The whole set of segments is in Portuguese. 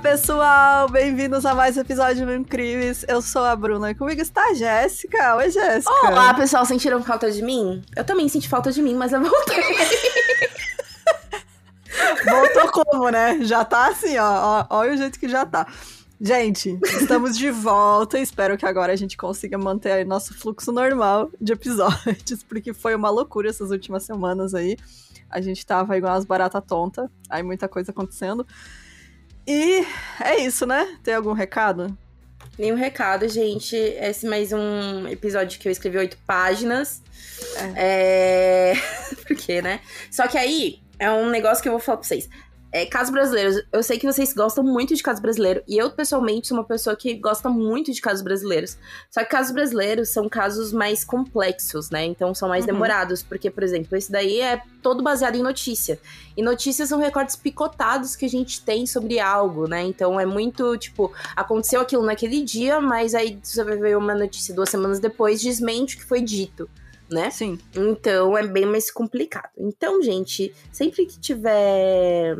pessoal! Bem-vindos a mais um episódio do Crimes. Eu sou a Bruna e comigo está a Jéssica. Oi, Jéssica. Olá, pessoal. Sentiram falta de mim? Eu também senti falta de mim, mas eu voltei. Voltou como, né? Já tá assim, ó. ó. Olha o jeito que já tá. Gente, estamos de volta. Espero que agora a gente consiga manter nosso fluxo normal de episódios, porque foi uma loucura essas últimas semanas aí. A gente tava igual as barata tonta, aí muita coisa acontecendo. E é isso, né? Tem algum recado? Nenhum recado, gente. Esse é mais um episódio que eu escrevi oito páginas. É. é... Por quê, né? Só que aí é um negócio que eu vou falar pra vocês. É, casos brasileiros, eu sei que vocês gostam muito de casos brasileiros, e eu, pessoalmente, sou uma pessoa que gosta muito de casos brasileiros. Só que casos brasileiros são casos mais complexos, né? Então são mais uhum. demorados, porque, por exemplo, esse daí é todo baseado em notícia. E notícias são recortes picotados que a gente tem sobre algo, né? Então é muito, tipo, aconteceu aquilo naquele dia, mas aí você vai ver uma notícia duas semanas depois, desmente o que foi dito né? Sim. Então é bem mais complicado. Então, gente, sempre que tiver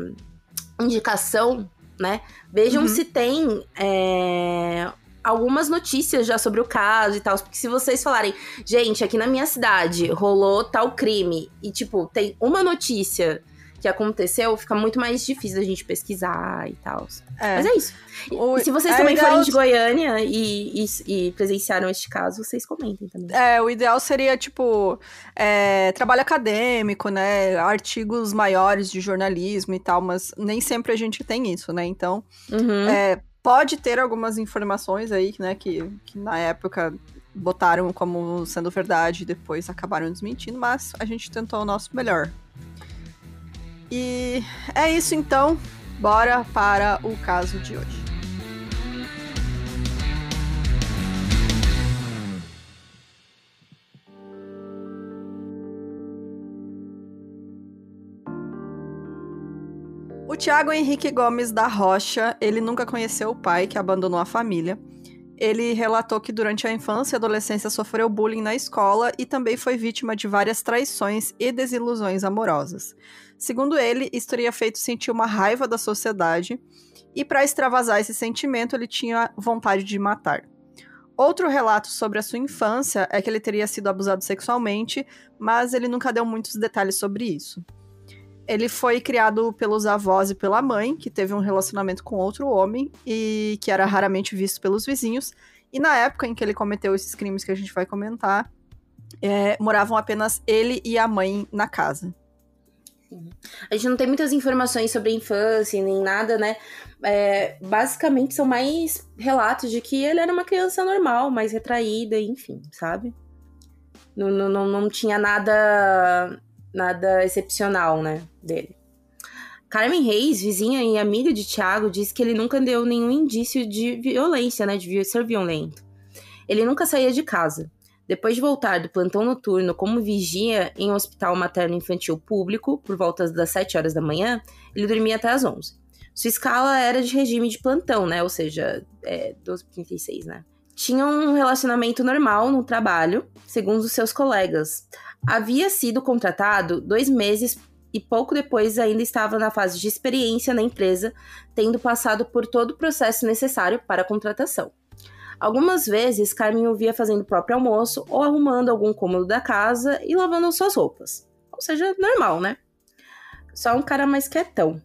indicação, né? Vejam uhum. se tem é, algumas notícias já sobre o caso e tal. Porque se vocês falarem, gente, aqui na minha cidade rolou tal crime, e tipo, tem uma notícia que aconteceu, fica muito mais difícil da gente pesquisar e tal. É. Mas é isso. O, se vocês é também forem de Goiânia e, e, e, presenciaram este caso, vocês comentem também. É, o ideal seria, tipo, é, trabalho acadêmico, né? Artigos maiores de jornalismo e tal, mas nem sempre a gente tem isso, né? Então, uhum. é, pode ter algumas informações aí, né, que, que na época botaram como sendo verdade e depois acabaram desmentindo, mas a gente tentou o nosso melhor. E é isso então. Bora para o caso de hoje. O Tiago Henrique Gomes da Rocha, ele nunca conheceu o pai que abandonou a família. Ele relatou que durante a infância e adolescência sofreu bullying na escola e também foi vítima de várias traições e desilusões amorosas. Segundo ele, isso teria feito sentir uma raiva da sociedade e para extravasar esse sentimento ele tinha vontade de matar. Outro relato sobre a sua infância é que ele teria sido abusado sexualmente, mas ele nunca deu muitos detalhes sobre isso. Ele foi criado pelos avós e pela mãe, que teve um relacionamento com outro homem e que era raramente visto pelos vizinhos. E na época em que ele cometeu esses crimes que a gente vai comentar, é, moravam apenas ele e a mãe na casa. A gente não tem muitas informações sobre a infância, nem nada, né? É, basicamente são mais relatos de que ele era uma criança normal, mais retraída, enfim, sabe? Não, não, não tinha nada, nada excepcional, né, dele. Carmen Reis, vizinha e amiga de Tiago, disse que ele nunca deu nenhum indício de violência, né, de ser violento. Ele nunca saía de casa. Depois de voltar do plantão noturno como vigia em um hospital materno-infantil público, por volta das 7 horas da manhã, ele dormia até as 11. Sua escala era de regime de plantão, né? Ou seja, é, 12h36, né? Tinha um relacionamento normal no trabalho, segundo os seus colegas. Havia sido contratado dois meses e pouco depois ainda estava na fase de experiência na empresa, tendo passado por todo o processo necessário para a contratação. Algumas vezes, Carmen o via fazendo o próprio almoço ou arrumando algum cômodo da casa e lavando suas roupas. Ou seja, normal, né? Só um cara mais quietão.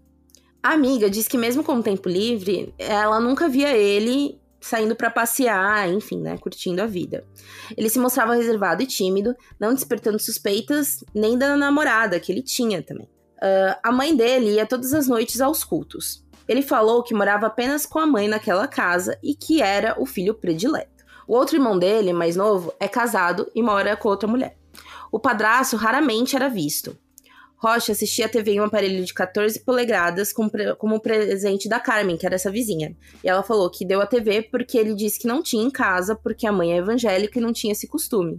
A amiga diz que mesmo com o tempo livre, ela nunca via ele saindo para passear, enfim, né, curtindo a vida. Ele se mostrava reservado e tímido, não despertando suspeitas nem da namorada que ele tinha também. Uh, a mãe dele ia todas as noites aos cultos. Ele falou que morava apenas com a mãe naquela casa e que era o filho predileto. O outro irmão dele, mais novo, é casado e mora com outra mulher. O padraço raramente era visto. Rocha assistia a TV em um aparelho de 14 polegadas como presente da Carmen, que era essa vizinha. E ela falou que deu a TV porque ele disse que não tinha em casa porque a mãe é evangélica e não tinha esse costume.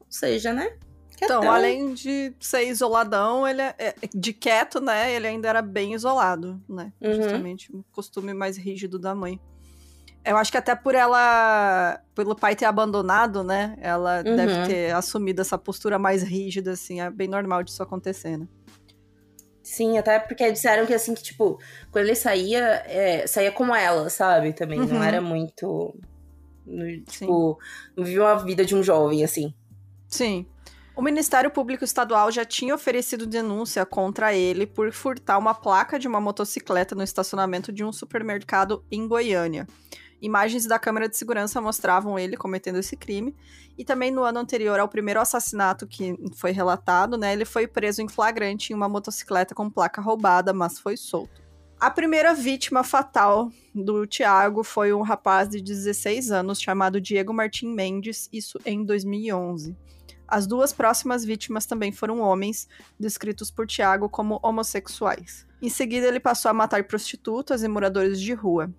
Ou seja, né? Então, além de ser isoladão, ele é, é, de quieto, né? Ele ainda era bem isolado, né? Uhum. Justamente o costume mais rígido da mãe. Eu acho que até por ela, pelo pai ter abandonado, né? Ela uhum. deve ter assumido essa postura mais rígida, assim. É bem normal disso acontecer, né? Sim, até porque disseram que assim, que tipo, quando ele saía, é, saía com ela, sabe? Também, uhum. não era muito. Tipo, não vivia uma vida de um jovem, assim. Sim. O Ministério Público Estadual já tinha oferecido denúncia contra ele por furtar uma placa de uma motocicleta no estacionamento de um supermercado em Goiânia. Imagens da câmera de segurança mostravam ele cometendo esse crime. E também no ano anterior ao primeiro assassinato que foi relatado, né, ele foi preso em flagrante em uma motocicleta com placa roubada, mas foi solto. A primeira vítima fatal do Tiago foi um rapaz de 16 anos chamado Diego Martim Mendes, isso em 2011. As duas próximas vítimas também foram homens, descritos por Tiago como homossexuais. Em seguida, ele passou a matar prostitutas e moradores de rua.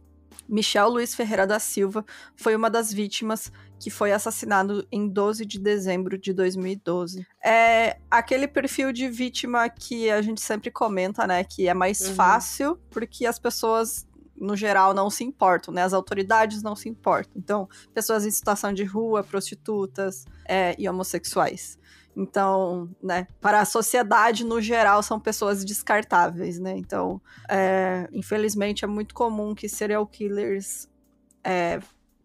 Michel Luiz Ferreira da Silva foi uma das vítimas que foi assassinado em 12 de dezembro de 2012. É aquele perfil de vítima que a gente sempre comenta, né? Que é mais uhum. fácil, porque as pessoas, no geral, não se importam, né? As autoridades não se importam. Então, pessoas em situação de rua, prostitutas é, e homossexuais. Então, né, para a sociedade no geral são pessoas descartáveis, né? Então, é, infelizmente é muito comum que serial killers é,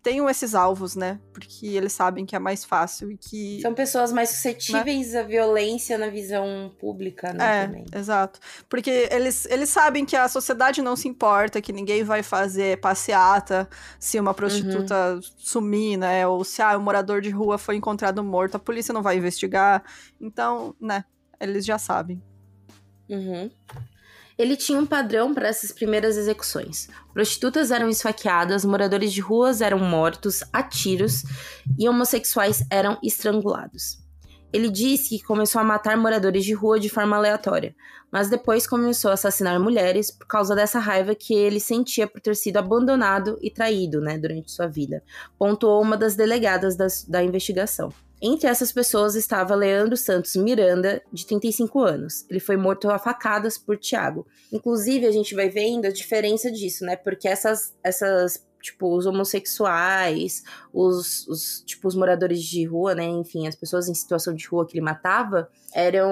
tenham esses alvos, né? Porque eles sabem que é mais fácil e que. São pessoas mais suscetíveis né? à violência na visão pública, né? É, também. exato. Porque eles, eles sabem que a sociedade não se importa, que ninguém vai fazer passeata se uma prostituta uhum. sumir, né? Ou se ah, um morador de rua foi encontrado morto, a polícia não vai investigar. Então, né? Eles já sabem. Uhum. Ele tinha um padrão para essas primeiras execuções. Prostitutas eram esfaqueadas, moradores de ruas eram mortos a tiros e homossexuais eram estrangulados. Ele disse que começou a matar moradores de rua de forma aleatória, mas depois começou a assassinar mulheres por causa dessa raiva que ele sentia por ter sido abandonado e traído né, durante sua vida, pontuou uma das delegadas das, da investigação. Entre essas pessoas estava Leandro Santos Miranda, de 35 anos. Ele foi morto a facadas por Tiago. Inclusive, a gente vai vendo a diferença disso, né? Porque essas, essas tipo, os homossexuais, os, os, tipo, os moradores de rua, né? Enfim, as pessoas em situação de rua que ele matava eram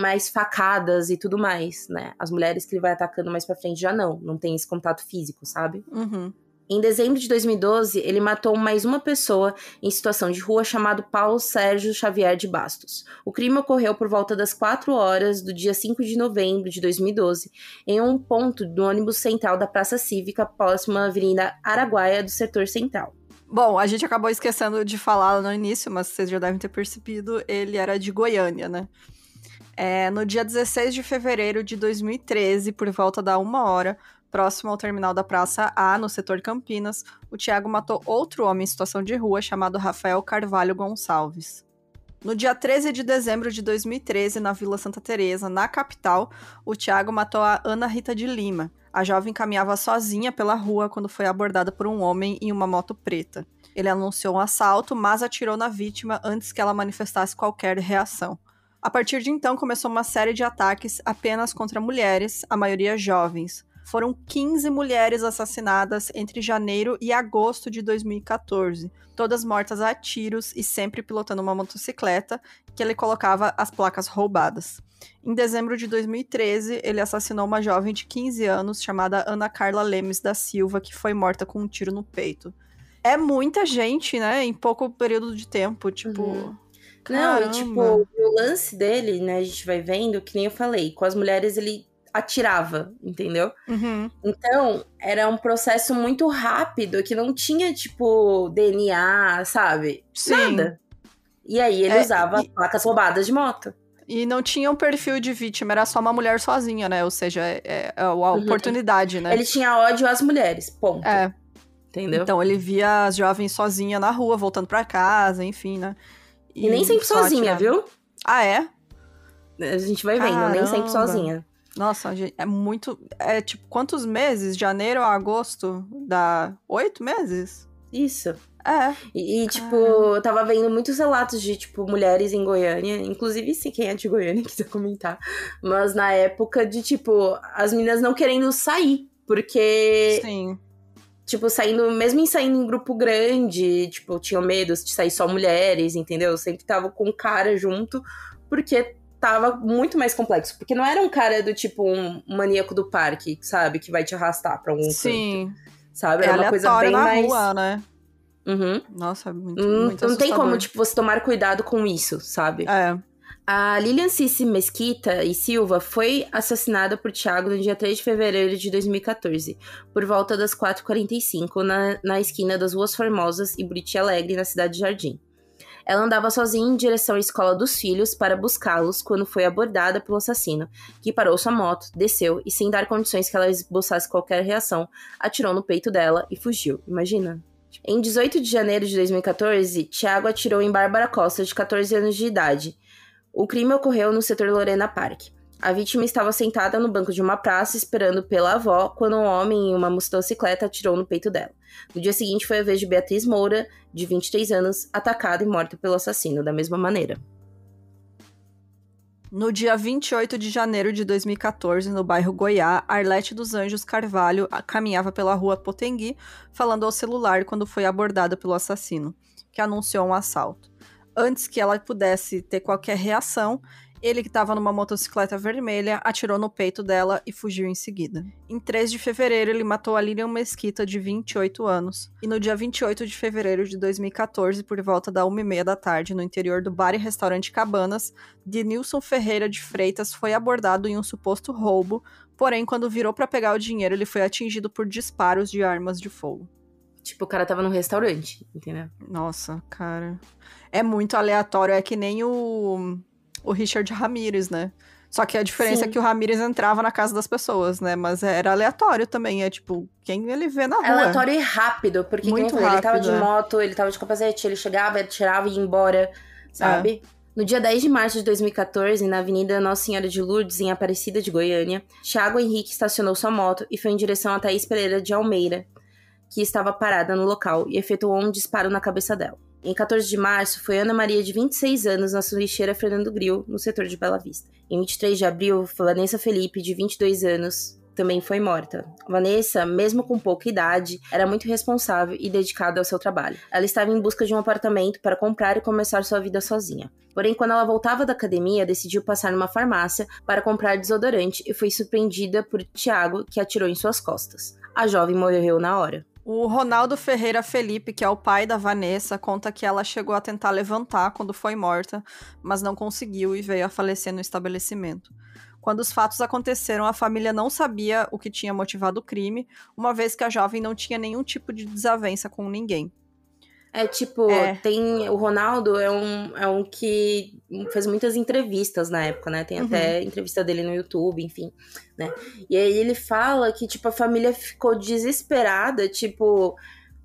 mais facadas e tudo mais, né? As mulheres que ele vai atacando mais pra frente já não, não tem esse contato físico, sabe? Uhum. Em dezembro de 2012, ele matou mais uma pessoa em situação de rua chamado Paulo Sérgio Xavier de Bastos. O crime ocorreu por volta das 4 horas do dia 5 de novembro de 2012, em um ponto do ônibus central da Praça Cívica, próxima à Avenida Araguaia do setor central. Bom, a gente acabou esquecendo de falar no início, mas vocês já devem ter percebido, ele era de Goiânia, né? É, no dia 16 de fevereiro de 2013, por volta da uma hora, próximo ao terminal da Praça A, no setor Campinas, o Tiago matou outro homem em situação de rua chamado Rafael Carvalho Gonçalves. No dia 13 de dezembro de 2013, na Vila Santa Teresa, na capital, o Tiago matou a Ana Rita de Lima. A jovem caminhava sozinha pela rua quando foi abordada por um homem em uma moto preta. Ele anunciou um assalto, mas atirou na vítima antes que ela manifestasse qualquer reação. A partir de então, começou uma série de ataques apenas contra mulheres, a maioria jovens foram 15 mulheres assassinadas entre janeiro e agosto de 2014, todas mortas a tiros e sempre pilotando uma motocicleta que ele colocava as placas roubadas. Em dezembro de 2013, ele assassinou uma jovem de 15 anos chamada Ana Carla Lemes da Silva, que foi morta com um tiro no peito. É muita gente, né, em pouco período de tempo, tipo. Uhum. Não, e tipo, o lance dele, né, a gente vai vendo, que nem eu falei, com as mulheres ele atirava, entendeu? Uhum. Então, era um processo muito rápido que não tinha, tipo, DNA, sabe? Sim. Nada. E aí ele é, usava e... placas roubadas de moto. E não tinha um perfil de vítima, era só uma mulher sozinha, né? Ou seja, é, é, é a uhum. oportunidade, né? Ele tinha ódio às mulheres, ponto. É. Entendeu? Então ele via as jovens sozinha na rua, voltando para casa, enfim, né? E, e nem sempre sozinha, viu? Ah, é? A gente vai vendo, Caramba. nem sempre sozinha. Nossa, é muito. É tipo, quantos meses? Janeiro a agosto? Dá oito meses? Isso. É. E, e tipo, eu tava vendo muitos relatos de, tipo, mulheres em Goiânia. Inclusive, se quem é de Goiânia quiser comentar. Mas na época de, tipo, as meninas não querendo sair. Porque. Sim. Tipo, saindo, mesmo em saindo em grupo grande, tipo, tinham medo de sair só mulheres, entendeu? Sempre tava com cara junto, porque tava muito mais complexo. Porque não era um cara do tipo um maníaco do parque, sabe? Que vai te arrastar pra um Sim. canto. Sabe? Era é uma coisa bem na mais. Rua, né? Uhum. Nossa, é muito, muito não tem como, tipo, você tomar cuidado com isso, sabe? É. A Lilian Cici Mesquita e Silva foi assassinada por Thiago no dia 3 de fevereiro de 2014, por volta das 4h45, na, na esquina das Ruas Formosas e Buriti Alegre, na cidade de Jardim. Ela andava sozinha em direção à escola dos filhos para buscá-los quando foi abordada pelo assassino, que parou sua moto, desceu e, sem dar condições que ela esboçasse qualquer reação, atirou no peito dela e fugiu. Imagina. Em 18 de janeiro de 2014, Thiago atirou em Bárbara Costa, de 14 anos de idade. O crime ocorreu no setor Lorena Park. A vítima estava sentada no banco de uma praça esperando pela avó quando um homem em uma motocicleta atirou no peito dela. No dia seguinte foi a vez de Beatriz Moura, de 23 anos, atacada e morta pelo assassino da mesma maneira. No dia 28 de janeiro de 2014, no bairro Goiá, Arlete dos Anjos Carvalho caminhava pela rua Potengui, falando ao celular quando foi abordada pelo assassino, que anunciou um assalto. Antes que ela pudesse ter qualquer reação, ele que estava numa motocicleta vermelha atirou no peito dela e fugiu em seguida. Em 3 de fevereiro, ele matou a Lilian Mesquita, de 28 anos. E no dia 28 de fevereiro de 2014, por volta da 1h30 da tarde, no interior do bar e restaurante Cabanas, Denilson Ferreira de Freitas foi abordado em um suposto roubo, porém, quando virou para pegar o dinheiro, ele foi atingido por disparos de armas de fogo. Tipo, o cara tava num restaurante, entendeu? Nossa, cara. É muito aleatório, é que nem o, o Richard Ramirez, né? Só que a diferença Sim. é que o Ramirez entrava na casa das pessoas, né? Mas era aleatório também, é tipo, quem ele vê na rua. Aleatório e rápido, porque Muito falei, ele tava de rápido, é. moto, ele tava de capacete, ele chegava, ele tirava e ia embora, sabe? No dia 10 de março de 2014, na Avenida Nossa Senhora de Lourdes, em Aparecida de Goiânia, Thiago Henrique estacionou sua moto e foi em direção a Thaís Pereira de Almeida, que estava parada no local, e efetuou um disparo na cabeça dela. Em 14 de março, foi Ana Maria, de 26 anos, na lixeira Fernando Gril, no setor de Bela Vista. Em 23 de abril, Vanessa Felipe, de 22 anos, também foi morta. Vanessa, mesmo com pouca idade, era muito responsável e dedicada ao seu trabalho. Ela estava em busca de um apartamento para comprar e começar sua vida sozinha. Porém, quando ela voltava da academia, decidiu passar numa farmácia para comprar desodorante e foi surpreendida por Tiago, que atirou em suas costas. A jovem morreu na hora. O Ronaldo Ferreira Felipe, que é o pai da Vanessa, conta que ela chegou a tentar levantar quando foi morta, mas não conseguiu e veio a falecer no estabelecimento. Quando os fatos aconteceram, a família não sabia o que tinha motivado o crime, uma vez que a jovem não tinha nenhum tipo de desavença com ninguém. É tipo, É. tem. O Ronaldo é um, é um que fez muitas entrevistas na época, né? Tem Uhum. até entrevista dele no YouTube, enfim, né? E aí ele fala que, tipo, a família ficou desesperada, tipo.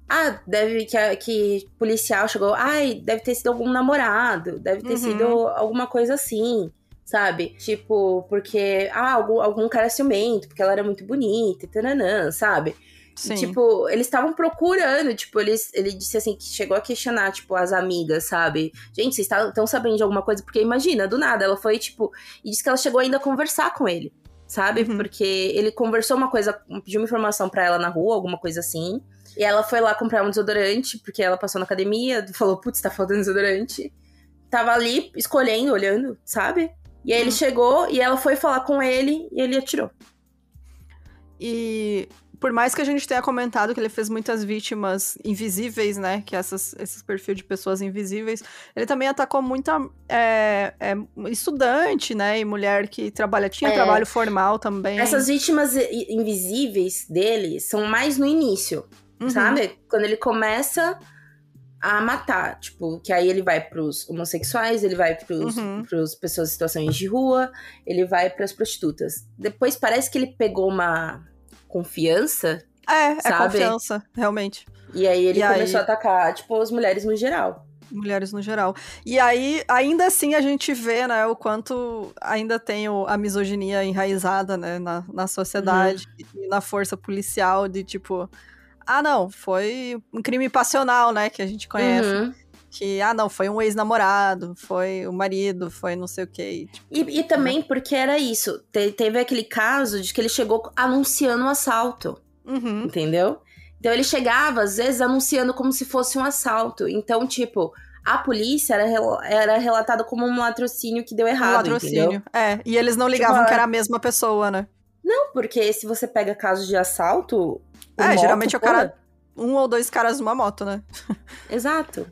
Ah, deve que, a- que policial chegou. Ai, deve ter sido algum namorado, deve ter Uhum. sido alguma coisa assim. Sabe? Tipo, porque. Ah, algum, algum cara ciumento, porque ela era muito bonita e tananã, sabe? Sim. Tipo, eles estavam procurando, tipo, eles, ele disse assim, que chegou a questionar, tipo, as amigas, sabe? Gente, vocês estão sabendo de alguma coisa? Porque imagina, do nada, ela foi, tipo, e disse que ela chegou ainda a conversar com ele, sabe? Uhum. Porque ele conversou uma coisa, pediu uma informação pra ela na rua, alguma coisa assim. E ela foi lá comprar um desodorante, porque ela passou na academia, falou, putz, tá faltando desodorante. Tava ali escolhendo, olhando, sabe? E aí ele Uhum. chegou e ela foi falar com ele e ele atirou. E por mais que a gente tenha comentado que ele fez muitas vítimas invisíveis, né? Que essas, esses perfil de pessoas invisíveis, ele também atacou muita é, é, estudante, né? E mulher que trabalha, tinha É. trabalho formal também. Essas vítimas invisíveis dele são mais no início, Uhum. sabe? Quando ele começa a matar, tipo, que aí ele vai pros homossexuais, ele vai pros, Uhum. pros pessoas em situações de rua, ele vai pras prostitutas. Depois parece que ele pegou uma confiança É, é sabe? confiança, realmente. e aí ele E aí- começou a atacar, tipo, as mulheres no geral. Mulheres no geral. E aí, ainda assim, a gente vê, né, o quanto ainda tem o- a misoginia enraizada, né, na, na sociedade e na força policial de tipo. Ah, não, foi um crime passional, né? Que a gente conhece. Uhum. Que, ah, não, foi um ex-namorado, foi o marido, foi não sei o quê. Tipo, E, e também porque era isso. Te- teve aquele caso de que ele chegou anunciando um assalto. uhum, entendeu? Então ele chegava, às vezes, anunciando como se fosse um assalto. Então, tipo, a polícia era, era relatada como um latrocínio que deu errado, um latrocínio, entendeu? é. E eles não ligavam tipo, que era a mesma pessoa, né? Não, porque se você pega casos de assalto... É, moto, geralmente é o cara... Um ou dois caras numa moto, né? Exato.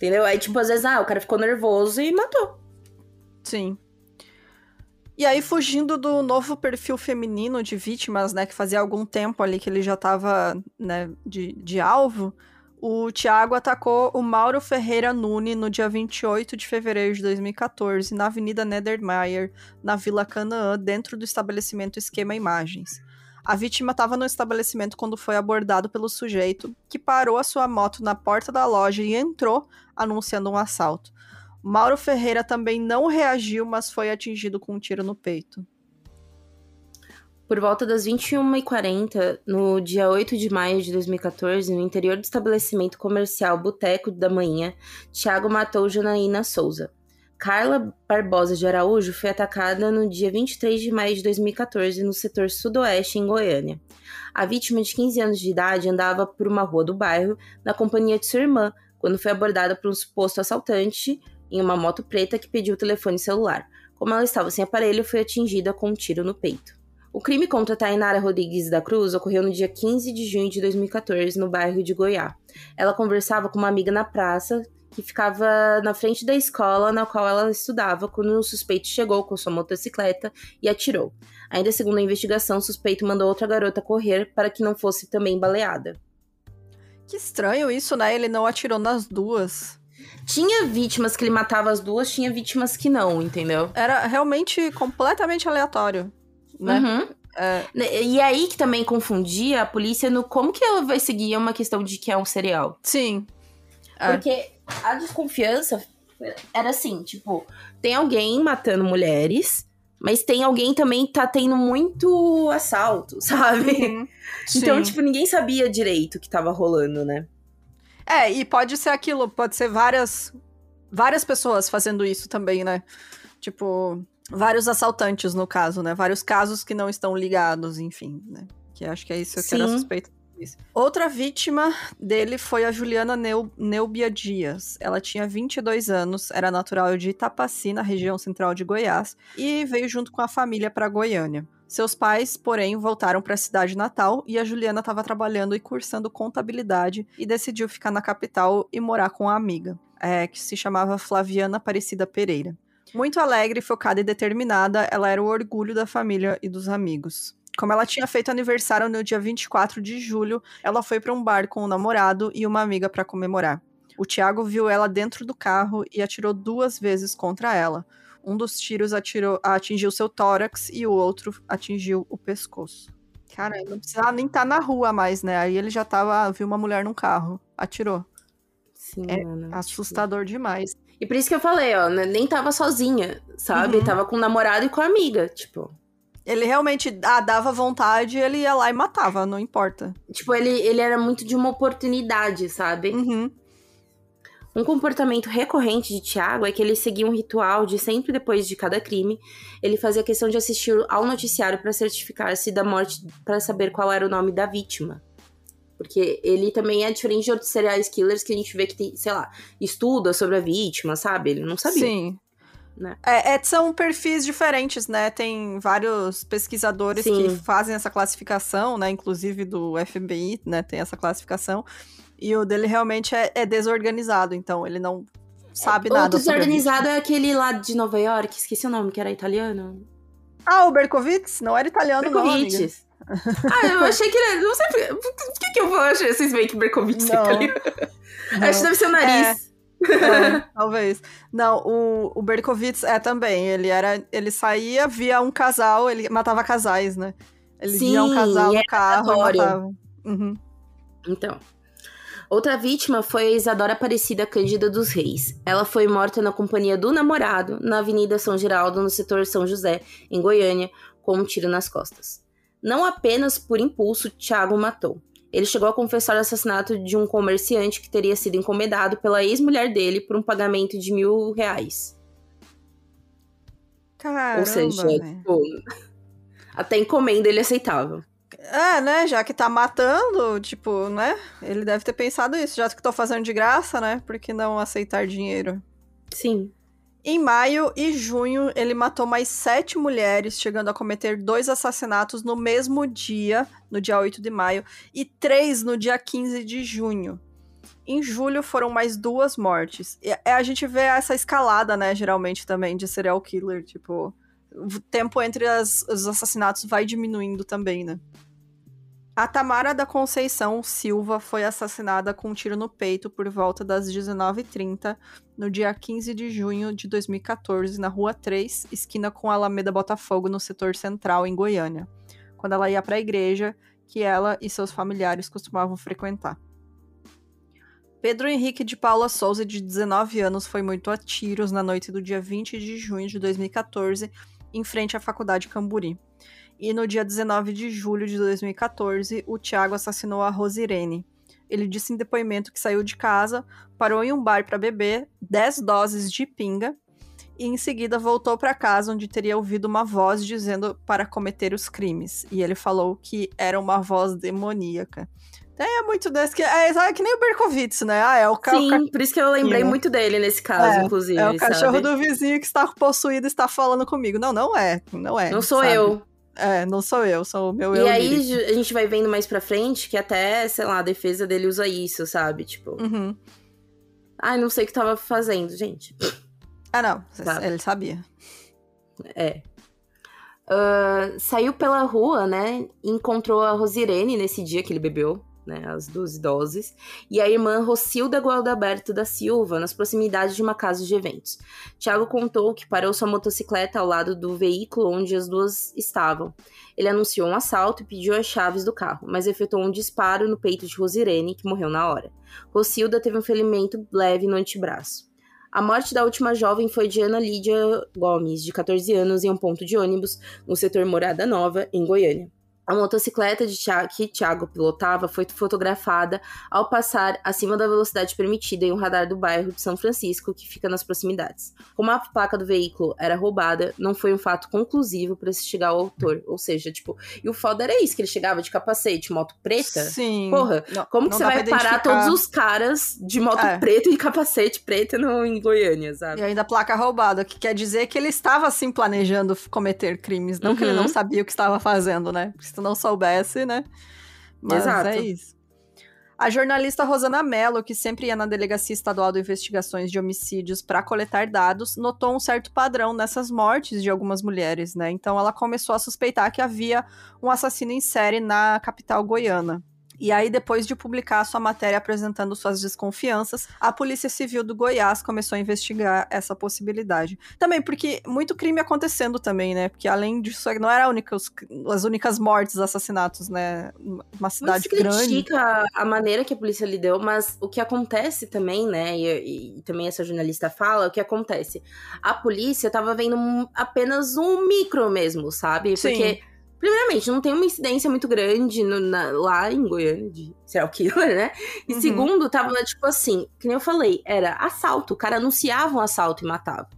Entendeu? Aí, tipo, às vezes, ah, o cara ficou nervoso e matou. Sim. E aí, fugindo do novo perfil feminino de vítimas, né, que fazia algum tempo ali que ele já tava, né, de, de alvo, o Thiago atacou o Mauro Ferreira Nune no dia 28 de fevereiro de 2014, na Avenida Nedermeyer, na Vila Canaã, dentro do estabelecimento Esquema Imagens. A vítima estava no estabelecimento quando foi abordado pelo sujeito, que parou a sua moto na porta da loja e entrou, anunciando um assalto. Mauro Ferreira também não reagiu, mas foi atingido com um tiro no peito. Por volta das 21h40, no dia 8 de maio de 2014, no interior do estabelecimento comercial Boteco da Manhã, Thiago matou Janaína Souza. Carla Barbosa de Araújo foi atacada no dia 23 de maio de 2014 no setor sudoeste, em Goiânia. A vítima, de 15 anos de idade, andava por uma rua do bairro na companhia de sua irmã, quando foi abordada por um suposto assaltante em uma moto preta que pediu o telefone celular. Como ela estava sem aparelho, foi atingida com um tiro no peito. O crime contra Tainara Rodrigues da Cruz ocorreu no dia 15 de junho de 2014, no bairro de Goiás. Ela conversava com uma amiga na praça que ficava na frente da escola na qual ela estudava quando um suspeito chegou com sua motocicleta e atirou. Ainda segundo a investigação, o suspeito mandou outra garota correr para que não fosse também baleada. Que estranho isso, né? Ele não atirou nas duas. Tinha vítimas que ele matava as duas, tinha vítimas que não, entendeu? Era realmente completamente aleatório, né? Uhum. É... Né, e aí que também confundia a polícia no como que ela vai seguir uma questão de que é um serial. Sim. É. A desconfiança era assim, tipo, tem alguém matando mulheres, mas tem alguém também que tá tendo muito assalto, sabe? Uhum. Então, tipo, ninguém sabia direito o que tava rolando, né? É, e pode ser aquilo, pode ser várias várias pessoas fazendo isso também, né? Tipo, vários assaltantes no caso, né? Vários casos que não estão ligados, enfim, né? Que acho que é isso que era suspeito. Outra vítima dele foi a Juliana Neu, Neubia Dias. Ela tinha 22 anos, era natural de Itapaci, na região central de Goiás, e veio junto com a família para Goiânia. Seus pais, porém, voltaram para a cidade natal e a Juliana estava trabalhando e cursando contabilidade e decidiu ficar na capital e morar com a amiga, é, que se chamava Flaviana Aparecida Pereira. Muito alegre, focada e determinada, ela era o orgulho da família e dos amigos. Como ela tinha feito aniversário no dia 24 de julho, ela foi para um bar com o um namorado e uma amiga para comemorar. O Tiago viu ela dentro do carro e atirou duas vezes contra ela, um dos tiros atirou, atingiu seu tórax e o outro atingiu o pescoço. Cara, não precisava nem estar tá na rua mais, né? Aí ele já tava, viu uma mulher num carro, atirou. Sim, é mano, tipo assustador demais. E por isso que eu falei, ó, né, nem tava sozinha, sabe? Uhum. Tava com o namorado e com a amiga, tipo. Ele realmente ah, dava vontade, ele ia lá e matava, não importa. Tipo, ele, ele era muito de uma oportunidade, sabe? Uhum. Um comportamento recorrente de Tiago é que ele seguia um ritual de sempre depois de cada crime, ele fazia questão de assistir ao noticiário para certificar-se da morte, para saber qual era o nome da vítima. Porque ele também é diferente de outros serial killers que a gente vê que tem, sei lá, estuda sobre a vítima, sabe? Ele não sabia. Sim. Né? É, é, são perfis diferentes, né? Tem vários pesquisadores Sim. que fazem essa classificação, né? Inclusive do FBI, né? Tem essa classificação. E o dele realmente é, é desorganizado, então ele não sabe é, nada. O desorganizado é aquele lá de Nova York, esqueci o nome, que era italiano. Ah, o Berkowitz? Não era italiano, Berkowitz. não. ah, eu achei que ele. Não sei por, que, eu vou achar vocês veem que Berkowitz é italiano. Acho que deve ser o nariz. É. talvez. Não, o, o Berkowitz é também. Ele era. Ele saía, via um casal, ele matava casais, né? Ele Sim, via um casal no carro e matava. Uhum. Então. Outra vítima foi a Isadora Aparecida Cândida dos Reis. Ela foi morta na companhia do namorado na Avenida São Geraldo, no setor São José, em Goiânia, com um tiro nas costas. Não apenas por impulso, Tiago matou. Ele chegou a confessar o assassinato de um comerciante que teria sido encomendado pela ex-mulher dele por um pagamento de mil reais. Caramba, Ou seja, tipo, até encomenda ele aceitava. É, né? Já que tá matando, tipo, né? Ele deve ter pensado isso. Já que tô fazendo de graça, né? Por que não aceitar dinheiro? Sim. Em maio e junho, ele matou mais sete mulheres, chegando a cometer dois assassinatos no mesmo dia, no dia 8 de maio, e três no dia 15 de junho. Em julho foram mais duas mortes. E a gente vê essa escalada, né, geralmente também, de serial killer. Tipo, o tempo entre as, os assassinatos vai diminuindo também, né? A Tamara da Conceição Silva foi assassinada com um tiro no peito por volta das 19h30, no dia 15 de junho de 2014, na Rua 3, esquina com a Alameda Botafogo, no setor central, em Goiânia, quando ela ia para a igreja que ela e seus familiares costumavam frequentar. Pedro Henrique de Paula Souza, de 19 anos, foi muito a tiros na noite do dia 20 de junho de 2014, em frente à Faculdade Camburi. E no dia 19 de julho de 2014, o Tiago assassinou a Rosirene. Ele disse em depoimento que saiu de casa, parou em um bar para beber 10 doses de pinga e em seguida voltou para casa onde teria ouvido uma voz dizendo para cometer os crimes. E ele falou que era uma voz demoníaca. É muito desse que é, é que nem o Berkovitz, né? Ah, é o ca... Sim, por isso que eu lembrei muito dele nesse caso, é, inclusive. É o cachorro sabe? do vizinho que está possuído está falando comigo. Não, não é, não é. Não sou sabe? eu. É, não sou eu, sou o meu e eu. E aí lírico. a gente vai vendo mais pra frente que até, sei lá, a defesa dele usa isso, sabe? Tipo. Uhum. Ai, não sei o que tava fazendo, gente. Ah, não. Sabe? Ele sabia. É. Uh, saiu pela rua, né? Encontrou a Rosirene nesse dia que ele bebeu né, as 12 doses, e a irmã Rocilda Gualdaberto da Silva, nas proximidades de uma casa de eventos. Tiago contou que parou sua motocicleta ao lado do veículo onde as duas estavam. Ele anunciou um assalto e pediu as chaves do carro, mas efetuou um disparo no peito de Rosirene, que morreu na hora. Rocilda teve um ferimento leve no antebraço. A morte da última jovem foi de Ana Lídia Gomes, de 14 anos, em um ponto de ônibus no setor Morada Nova, em Goiânia. A motocicleta de Thiago, que Thiago pilotava foi fotografada ao passar acima da velocidade permitida em um radar do bairro de São Francisco, que fica nas proximidades. Como a placa do veículo era roubada, não foi um fato conclusivo para se chegar ao autor. Ou seja, tipo, e o foda era isso, que ele chegava de capacete, moto preta. Sim. Porra, não, como que você vai parar todos os caras de moto é. preta e capacete preta no, em Goiânia, sabe? E ainda placa roubada, que quer dizer que ele estava, assim, planejando cometer crimes, não uhum. que ele não uhum. sabia o que estava fazendo, né? Porque não soubesse, né? Mas Exato. é isso. A jornalista Rosana Mello, que sempre ia na Delegacia Estadual de Investigações de Homicídios para coletar dados, notou um certo padrão nessas mortes de algumas mulheres, né? Então ela começou a suspeitar que havia um assassino em série na capital goiana. E aí, depois de publicar sua matéria apresentando suas desconfianças, a Polícia Civil do Goiás começou a investigar essa possibilidade. Também porque muito crime acontecendo também, né? Porque além disso, não era única, as únicas mortes, assassinatos, né? Uma cidade muito grande. critica a maneira que a polícia lidou, mas o que acontece também, né? E, e também essa jornalista fala, o que acontece? A polícia tava vendo apenas um micro mesmo, sabe? Porque Sim Primeiramente, não tem uma incidência muito grande no, na, lá em Goiânia de serial killer, né? E uhum. segundo, tava tipo assim, que nem eu falei, era assalto. O cara anunciava um assalto e matava.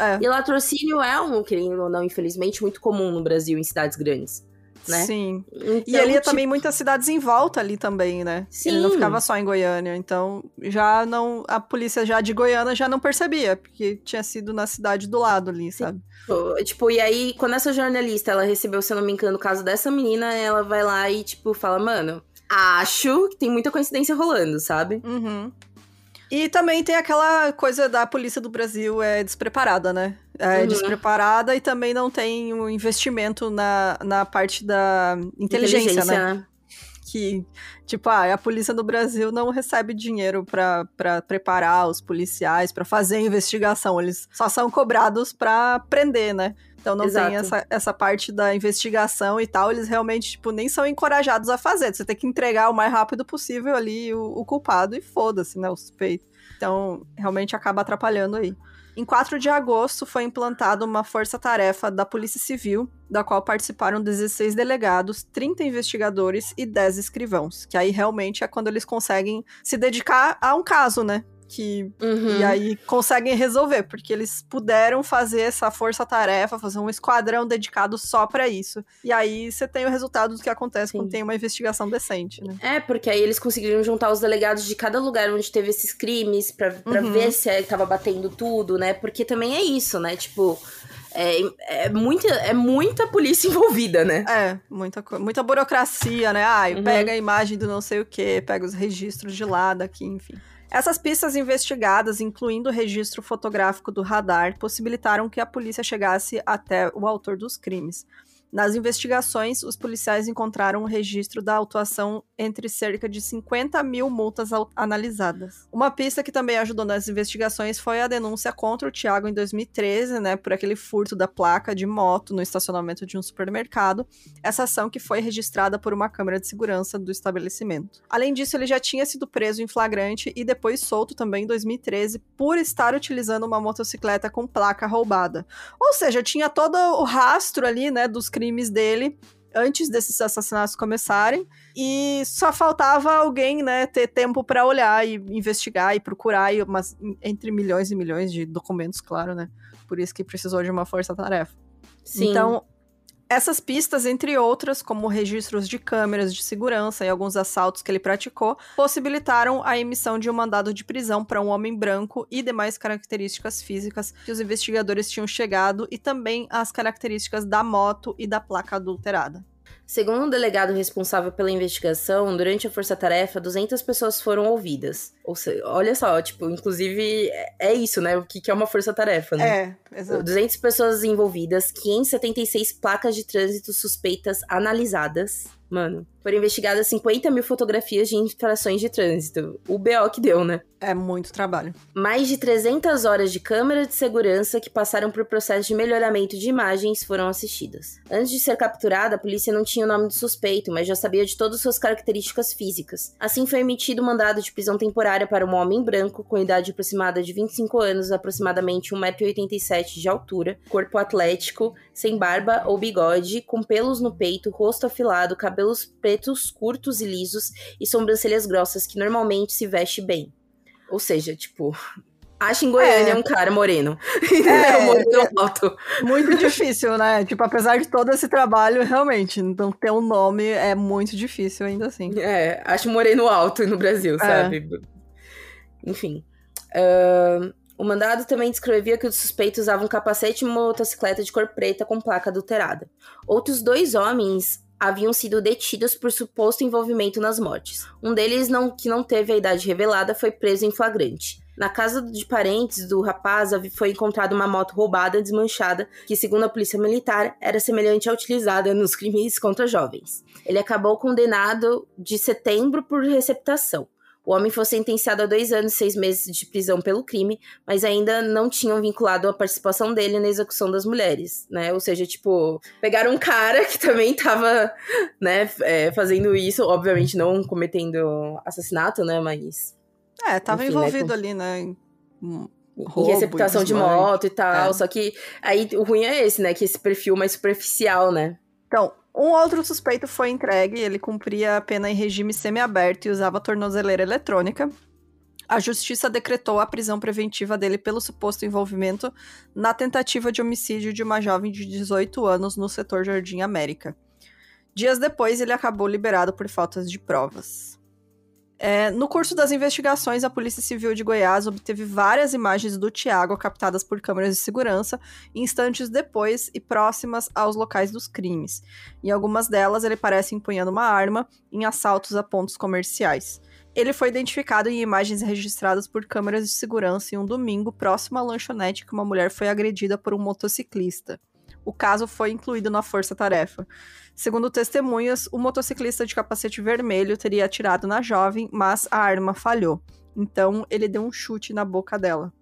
É. E latrocínio é um, querendo ou não, infelizmente, muito comum no Brasil, em cidades grandes né? Sim. Então, e ali tipo... também muitas cidades em volta ali também, né? Sim. Ele não ficava só em Goiânia, então já não a polícia já de Goiânia já não percebia, porque tinha sido na cidade do lado ali, sabe? Tipo, e aí quando essa jornalista ela recebeu, se eu não me engano, o caso dessa menina, ela vai lá e tipo fala, mano, acho que tem muita coincidência rolando, sabe? Uhum. E também tem aquela coisa da polícia do Brasil é despreparada, né? É uhum. despreparada e também não tem um investimento na, na parte da inteligência, inteligência né? né? Que, tipo, ah, a polícia do Brasil não recebe dinheiro para preparar os policiais, para fazer a investigação. Eles só são cobrados para prender, né? Então não Exato. tem essa, essa parte da investigação e tal. Eles realmente, tipo, nem são encorajados a fazer. Você tem que entregar o mais rápido possível ali o, o culpado e foda-se, né? O suspeito. Então, realmente acaba atrapalhando aí. Em 4 de agosto, foi implantada uma força-tarefa da Polícia Civil, da qual participaram 16 delegados, 30 investigadores e 10 escrivãos. Que aí realmente é quando eles conseguem se dedicar a um caso, né? Que uhum. e aí conseguem resolver, porque eles puderam fazer essa força-tarefa, fazer um esquadrão dedicado só para isso. E aí você tem o resultado do que acontece Sim. quando tem uma investigação decente, né? É, porque aí eles conseguiram juntar os delegados de cada lugar onde teve esses crimes para uhum. ver se tava batendo tudo, né? Porque também é isso, né? Tipo, é, é, muita, é muita polícia envolvida, né? É, muita, muita burocracia, né? Ai, uhum. pega a imagem do não sei o que, pega os registros de lá, daqui, enfim. Essas pistas investigadas, incluindo o registro fotográfico do radar, possibilitaram que a polícia chegasse até o autor dos crimes. Nas investigações, os policiais encontraram um registro da autuação entre cerca de 50 mil multas analisadas. Uma pista que também ajudou nas investigações foi a denúncia contra o Tiago em 2013, né, por aquele furto da placa de moto no estacionamento de um supermercado. Essa ação que foi registrada por uma câmera de segurança do estabelecimento. Além disso, ele já tinha sido preso em flagrante e depois solto também em 2013 por estar utilizando uma motocicleta com placa roubada. Ou seja, tinha todo o rastro ali, né, dos crimes dele antes desses assassinatos começarem e só faltava alguém, né, ter tempo para olhar e investigar e procurar e umas, entre milhões e milhões de documentos, claro, né? Por isso que precisou de uma força-tarefa. Então, essas pistas, entre outras, como registros de câmeras de segurança e alguns assaltos que ele praticou, possibilitaram a emissão de um mandado de prisão para um homem branco e demais características físicas que os investigadores tinham chegado e também as características da moto e da placa adulterada. Segundo um delegado responsável pela investigação, durante a força-tarefa, 200 pessoas foram ouvidas. Ou seja, olha só, tipo, inclusive é, é isso, né? O que, é uma força-tarefa, né? É, exato. 200 pessoas envolvidas, 576 placas de trânsito suspeitas analisadas. Mano, foram investigadas 50 mil fotografias de infrações de trânsito. O BO que deu, né? É muito trabalho. Mais de 300 horas de câmera de segurança que passaram por processo de melhoramento de imagens foram assistidas. Antes de ser capturada, a polícia não tinha o nome do suspeito, mas já sabia de todas suas características físicas. Assim foi emitido o mandado de prisão temporária para um homem branco, com idade aproximada de 25 anos, aproximadamente 1,87m de altura, corpo atlético, sem barba ou bigode, com pelos no peito, rosto afilado, cabelos pretos curtos e lisos e sobrancelhas grossas que normalmente se veste bem. Ou seja, tipo, acha em Goiânia é. um cara moreno. É, um moreno alto. Muito difícil, né? Tipo, apesar de todo esse trabalho, realmente, não ter um nome é muito difícil ainda assim. É, acho moreno alto no Brasil, é. sabe? Enfim. Uh, o mandado também descrevia que os suspeitos usavam um capacete e uma motocicleta de cor preta com placa adulterada. Outros dois homens haviam sido detidos por suposto envolvimento nas mortes. Um deles, não, que não teve a idade revelada, foi preso em flagrante. Na casa de parentes do rapaz foi encontrada uma moto roubada, desmanchada, que, segundo a polícia militar, era semelhante à utilizada nos crimes contra jovens. Ele acabou condenado de setembro por receptação. O homem foi sentenciado a dois anos e seis meses de prisão pelo crime, mas ainda não tinham vinculado a participação dele na execução das mulheres, né? Ou seja, tipo, pegaram um cara que também tava, né, é, fazendo isso, obviamente não cometendo assassinato, né, mas... É, tava enfim, né, envolvido né, com... ali, né, em... Roubo, em receptação de moto e tal, é. só que aí o ruim é esse, né, que esse perfil mais superficial, né? Então, um outro suspeito foi entregue, ele cumpria a pena em regime semiaberto e usava tornozeleira eletrônica. A justiça decretou a prisão preventiva dele pelo suposto envolvimento na tentativa de homicídio de uma jovem de 18 anos no setor Jardim América. Dias depois, ele acabou liberado por faltas de provas. É, no curso das investigações, a Polícia Civil de Goiás obteve várias imagens do Tiago captadas por câmeras de segurança instantes depois e próximas aos locais dos crimes. Em algumas delas, ele parece empunhando uma arma em assaltos a pontos comerciais. Ele foi identificado em imagens registradas por câmeras de segurança em um domingo próximo à lanchonete que uma mulher foi agredida por um motociclista. O caso foi incluído na força-tarefa. Segundo testemunhas, o motociclista de capacete vermelho teria atirado na jovem, mas a arma falhou. Então, ele deu um chute na boca dela.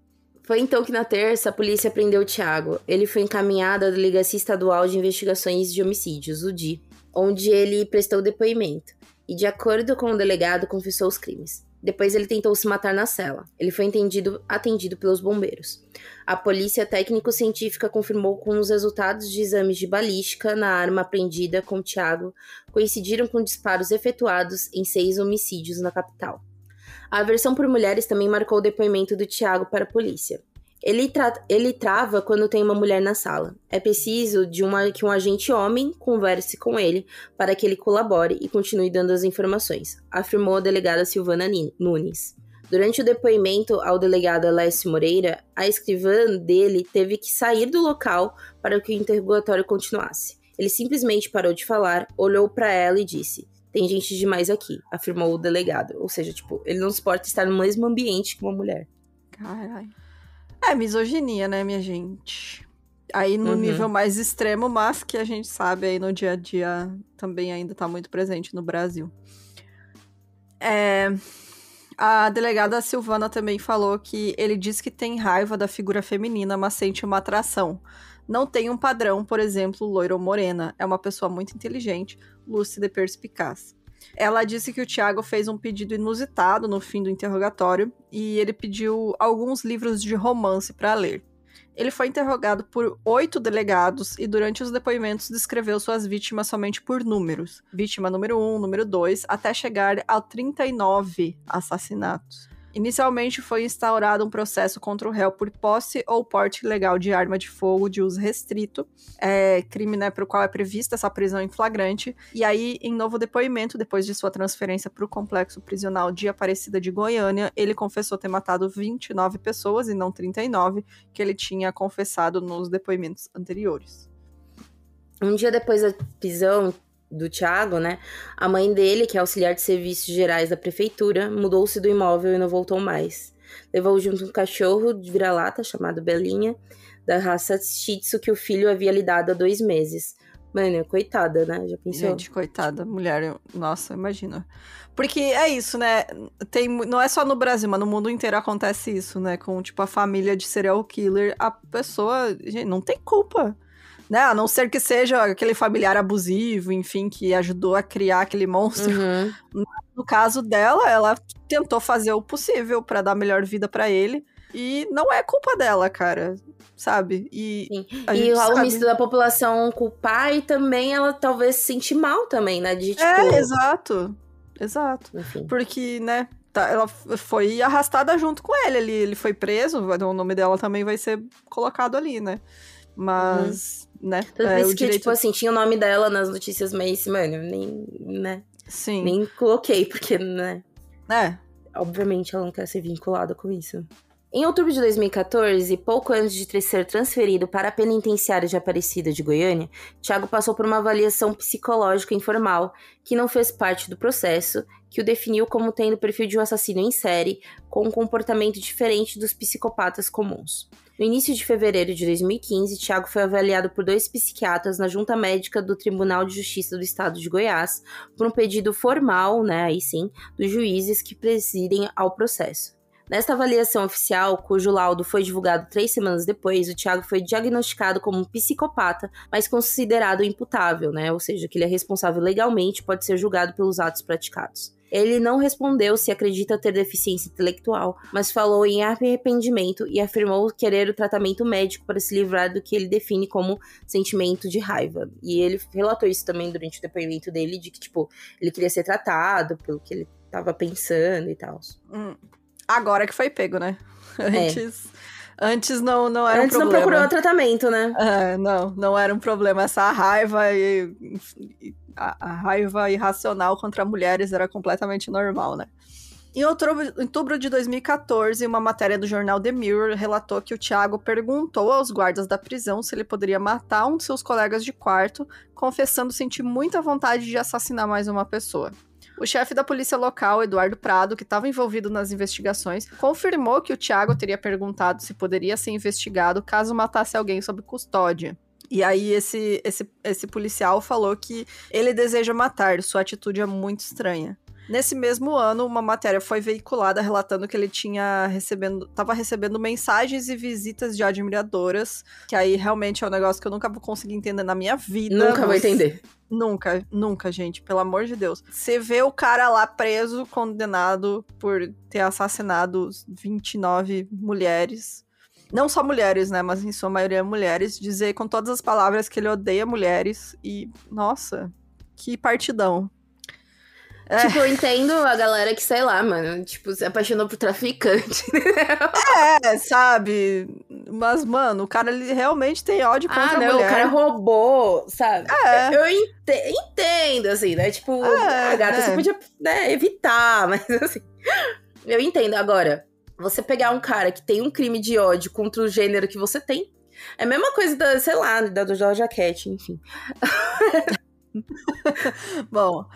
Foi então que na terça a polícia prendeu o Thiago. Ele foi encaminhado à Delegacia Estadual de Investigações de Homicídios, o DI, onde ele prestou depoimento. E, de acordo com o delegado, confessou os crimes. Depois ele tentou se matar na cela. Ele foi entendido, atendido pelos bombeiros. A polícia técnico-científica confirmou que os resultados de exames de balística na arma apreendida com Tiago coincidiram com disparos efetuados em seis homicídios na capital. A aversão por mulheres também marcou o depoimento do Tiago para a polícia. Ele, tra ele trava quando tem uma mulher na sala. É preciso de uma, que um agente homem converse com ele para que ele colabore e continue dando as informações, afirmou a delegada Silvana Nunes. Durante o depoimento ao delegado Alessio Moreira, a escrivã dele teve que sair do local para que o interrogatório continuasse. Ele simplesmente parou de falar, olhou para ela e disse: Tem gente demais aqui, afirmou o delegado. Ou seja, tipo, ele não suporta estar no mesmo ambiente que uma mulher. Caralho. É misoginia, né, minha gente? Aí no uhum. nível mais extremo, mas que a gente sabe aí no dia a dia também ainda tá muito presente no Brasil. É. A delegada Silvana também falou que ele diz que tem raiva da figura feminina, mas sente uma atração. Não tem um padrão, por exemplo, loira ou morena. É uma pessoa muito inteligente, lúcida e perspicaz. Ela disse que o Tiago fez um pedido inusitado no fim do interrogatório e ele pediu alguns livros de romance para ler. Ele foi interrogado por oito delegados e, durante os depoimentos, descreveu suas vítimas somente por números. Vítima número 1, um, número 2, até chegar a 39 assassinatos. Inicialmente foi instaurado um processo contra o réu por posse ou porte ilegal de arma de fogo de uso restrito, é, crime né, para o qual é prevista essa prisão em flagrante. E aí, em novo depoimento, depois de sua transferência para o complexo prisional de Aparecida de Goiânia, ele confessou ter matado 29 pessoas e não 39, que ele tinha confessado nos depoimentos anteriores. Um dia depois da prisão, do Thiago, né? A mãe dele, que é auxiliar de serviços gerais da prefeitura, mudou-se do imóvel e não voltou mais. Levou junto um cachorro de vira-lata chamado Belinha, da raça Shih Tzu que o filho havia lhe dado há dois meses. Mano, coitada, né? Já pensou? Gente, coitada, mulher, nossa, imagina. Porque é isso, né? Tem, não é só no Brasil, mas no mundo inteiro acontece isso, né? Com, tipo, a família de serial killer, a pessoa, gente, não tem culpa né? A não ser que seja aquele familiar abusivo, enfim, que ajudou a criar aquele monstro. Uhum. No caso dela, ela tentou fazer o possível para dar a melhor vida para ele. E não é culpa dela, cara. Sabe? E, e o sabe... da população culpar e também ela talvez se sentir mal também, né? De, tipo... É, exato. Exato. Enfim. Porque, né, tá, ela foi arrastada junto com ele. Ele, ele foi preso, o nome dela também vai ser colocado ali, né? Mas. Uhum né? Tanto é, isso que, direito... tipo assim, tinha o nome dela nas notícias, mas, mano, nem, né? Sim. Nem coloquei, porque, né? É. Obviamente ela não quer ser vinculada com isso. Em outubro de 2014, pouco antes de ser transferido para a penitenciária de Aparecida de Goiânia, Tiago passou por uma avaliação psicológica informal que não fez parte do processo, que o definiu como tendo perfil de um assassino em série, com um comportamento diferente dos psicopatas comuns. No início de fevereiro de 2015, Tiago foi avaliado por dois psiquiatras na junta médica do Tribunal de Justiça do Estado de Goiás por um pedido formal, né, aí sim, dos juízes que presidem ao processo. Nesta avaliação oficial, cujo laudo foi divulgado três semanas depois, o Tiago foi diagnosticado como um psicopata, mas considerado imputável, né? Ou seja, que ele é responsável legalmente pode ser julgado pelos atos praticados. Ele não respondeu se acredita ter deficiência intelectual, mas falou em arrependimento e afirmou querer o tratamento médico para se livrar do que ele define como sentimento de raiva. E ele relatou isso também durante o depoimento dele, de que, tipo, ele queria ser tratado pelo que ele estava pensando e tal. Hum. Agora que foi pego, né? É. Antes. Antes não, não era Antes um problema. Antes não procurou tratamento, né? É, não, não era um problema. Essa raiva e, e a, a, raiva irracional contra mulheres era completamente normal, né? Em outubro, outubro de 2014, uma matéria do jornal The Mirror relatou que o Thiago perguntou aos guardas da prisão se ele poderia matar um de seus colegas de quarto, confessando sentir muita vontade de assassinar mais uma pessoa. O chefe da polícia local, Eduardo Prado, que estava envolvido nas investigações, confirmou que o Thiago teria perguntado se poderia ser investigado caso matasse alguém sob custódia. E aí esse, esse, esse policial falou que ele deseja matar, sua atitude é muito estranha. Nesse mesmo ano, uma matéria foi veiculada relatando que ele tinha recebendo, tava recebendo mensagens e visitas de admiradoras, que aí realmente é um negócio que eu nunca vou conseguir entender na minha vida. Nunca mas... vou entender. Nunca, nunca, gente, pelo amor de Deus. Você vê o cara lá preso, condenado por ter assassinado 29 mulheres não só mulheres, né, mas em sua maioria mulheres, dizer com todas as palavras que ele odeia mulheres e, nossa, que partidão. É. Tipo, eu entendo a galera que, sei lá, mano, tipo, se apaixonou por traficante. é, sabe? Mas, mano, o cara ele realmente tem ódio contra ah, não, a mulher. o cara roubou, sabe? É. Eu ente entendo, assim, né? Tipo, é, a gata é. você podia né, evitar, mas assim. Eu entendo. Agora, você pegar um cara que tem um crime de ódio contra o gênero que você tem. É a mesma coisa da, sei lá, da do Georgia Cat, enfim. Bom,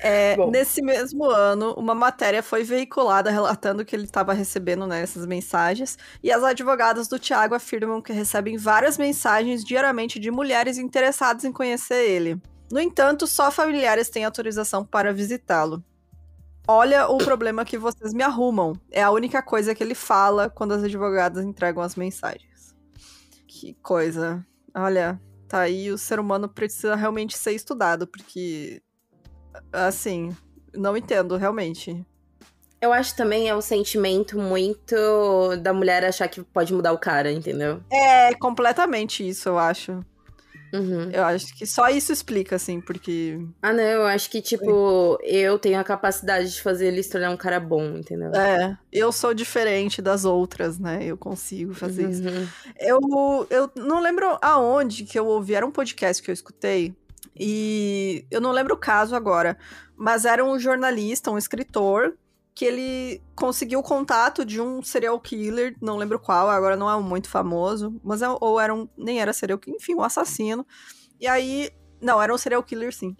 é, nesse mesmo ano, uma matéria foi veiculada relatando que ele estava recebendo né, essas mensagens, e as advogadas do Tiago afirmam que recebem várias mensagens diariamente de mulheres interessadas em conhecer ele. No entanto, só familiares têm autorização para visitá-lo. Olha o problema que vocês me arrumam. É a única coisa que ele fala quando as advogadas entregam as mensagens. Que coisa. Olha, tá aí, o ser humano precisa realmente ser estudado, porque assim, não entendo, realmente. Eu acho também é um sentimento muito da mulher achar que pode mudar o cara, entendeu? É, completamente isso, eu acho. Uhum. Eu acho que só isso explica, assim, porque. Ah, não, eu acho que, tipo, eu tenho a capacidade de fazer ele se tornar um cara bom, entendeu? É, eu sou diferente das outras, né? Eu consigo fazer uhum. isso. Eu, eu não lembro aonde que eu ouvi, era um podcast que eu escutei, e eu não lembro o caso agora, mas era um jornalista, um escritor, que ele conseguiu o contato de um serial killer, não lembro qual, agora não é muito famoso, mas é, ou era um, nem era serial killer, enfim, um assassino. E aí, não, era um serial killer sim.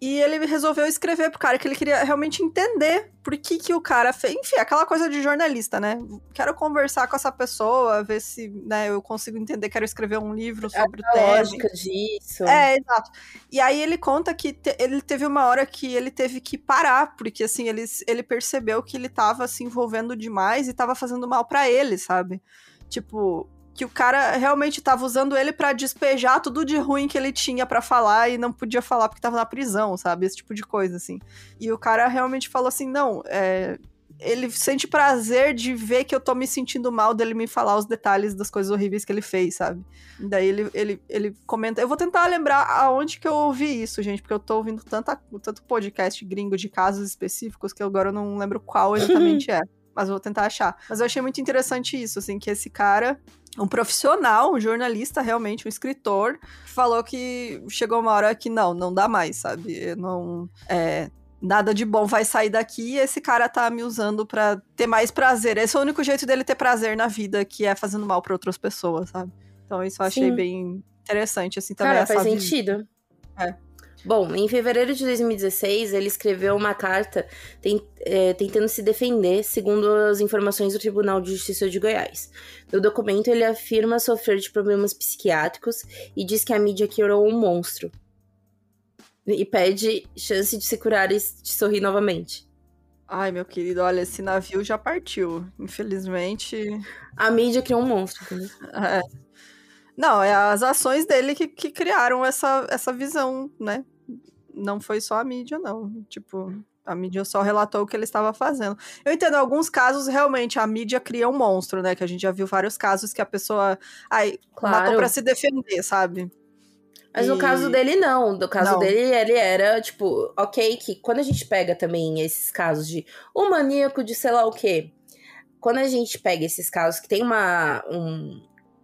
E ele resolveu escrever pro cara que ele queria realmente entender por que, que o cara fez. Enfim, aquela coisa de jornalista, né? Quero conversar com essa pessoa, ver se né, eu consigo entender, quero escrever um livro sobre é o tema. lógica disso. É, exato. E aí ele conta que te, ele teve uma hora que ele teve que parar, porque assim, ele, ele percebeu que ele tava se envolvendo demais e tava fazendo mal para ele, sabe? Tipo, que o cara realmente tava usando ele para despejar tudo de ruim que ele tinha para falar e não podia falar porque tava na prisão, sabe? Esse tipo de coisa, assim. E o cara realmente falou assim: não, é, ele sente prazer de ver que eu tô me sentindo mal dele me falar os detalhes das coisas horríveis que ele fez, sabe? Daí ele, ele, ele comenta. Eu vou tentar lembrar aonde que eu ouvi isso, gente, porque eu tô ouvindo tanta, tanto podcast gringo de casos específicos que agora eu não lembro qual exatamente é. Mas vou tentar achar. Mas eu achei muito interessante isso, assim, que esse cara um profissional, um jornalista realmente, um escritor, falou que chegou uma hora que não, não dá mais, sabe? Não, é, nada de bom vai sair daqui e esse cara tá me usando para ter mais prazer. Esse é o único jeito dele ter prazer na vida, que é fazendo mal para outras pessoas, sabe? Então isso eu achei Sim. bem interessante, assim, também. Cara, faz sentido. É. Bom, em fevereiro de 2016, ele escreveu uma carta tent, é, tentando se defender, segundo as informações do Tribunal de Justiça de Goiás. No documento, ele afirma sofrer de problemas psiquiátricos e diz que a mídia criou um monstro. E pede chance de se curar e de sorrir novamente. Ai, meu querido, olha, esse navio já partiu. Infelizmente. A mídia criou um monstro. É. Não, é as ações dele que, que criaram essa, essa visão, né? Não foi só a mídia, não. Tipo, a mídia só relatou o que ele estava fazendo. Eu entendo, alguns casos, realmente, a mídia cria um monstro, né? Que a gente já viu vários casos que a pessoa ai, claro. matou pra se defender, sabe? Mas e... no caso dele, não. No caso não. dele, ele era, tipo, ok, que quando a gente pega também esses casos de um maníaco de sei lá o quê. Quando a gente pega esses casos que tem uma, um,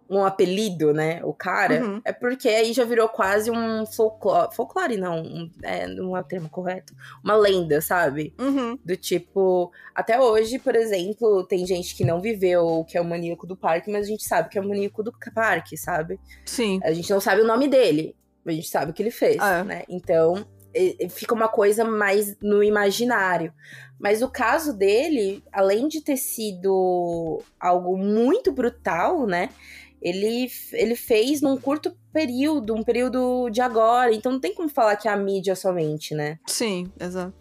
um apelido, né? O cara, uhum. é porque aí já virou quase um folclore. Folclore, não, um, é, não é o termo correto. Uma lenda, sabe? Uhum. Do tipo. Até hoje, por exemplo, tem gente que não viveu que é o maníaco do parque, mas a gente sabe que é o maníaco do parque, sabe? Sim. A gente não sabe o nome dele, mas a gente sabe o que ele fez, ah, é. né? Então. Fica uma coisa mais no imaginário. Mas o caso dele, além de ter sido algo muito brutal, né? Ele, ele fez num curto período, um período de agora. Então não tem como falar que é a mídia somente, né? Sim, exato.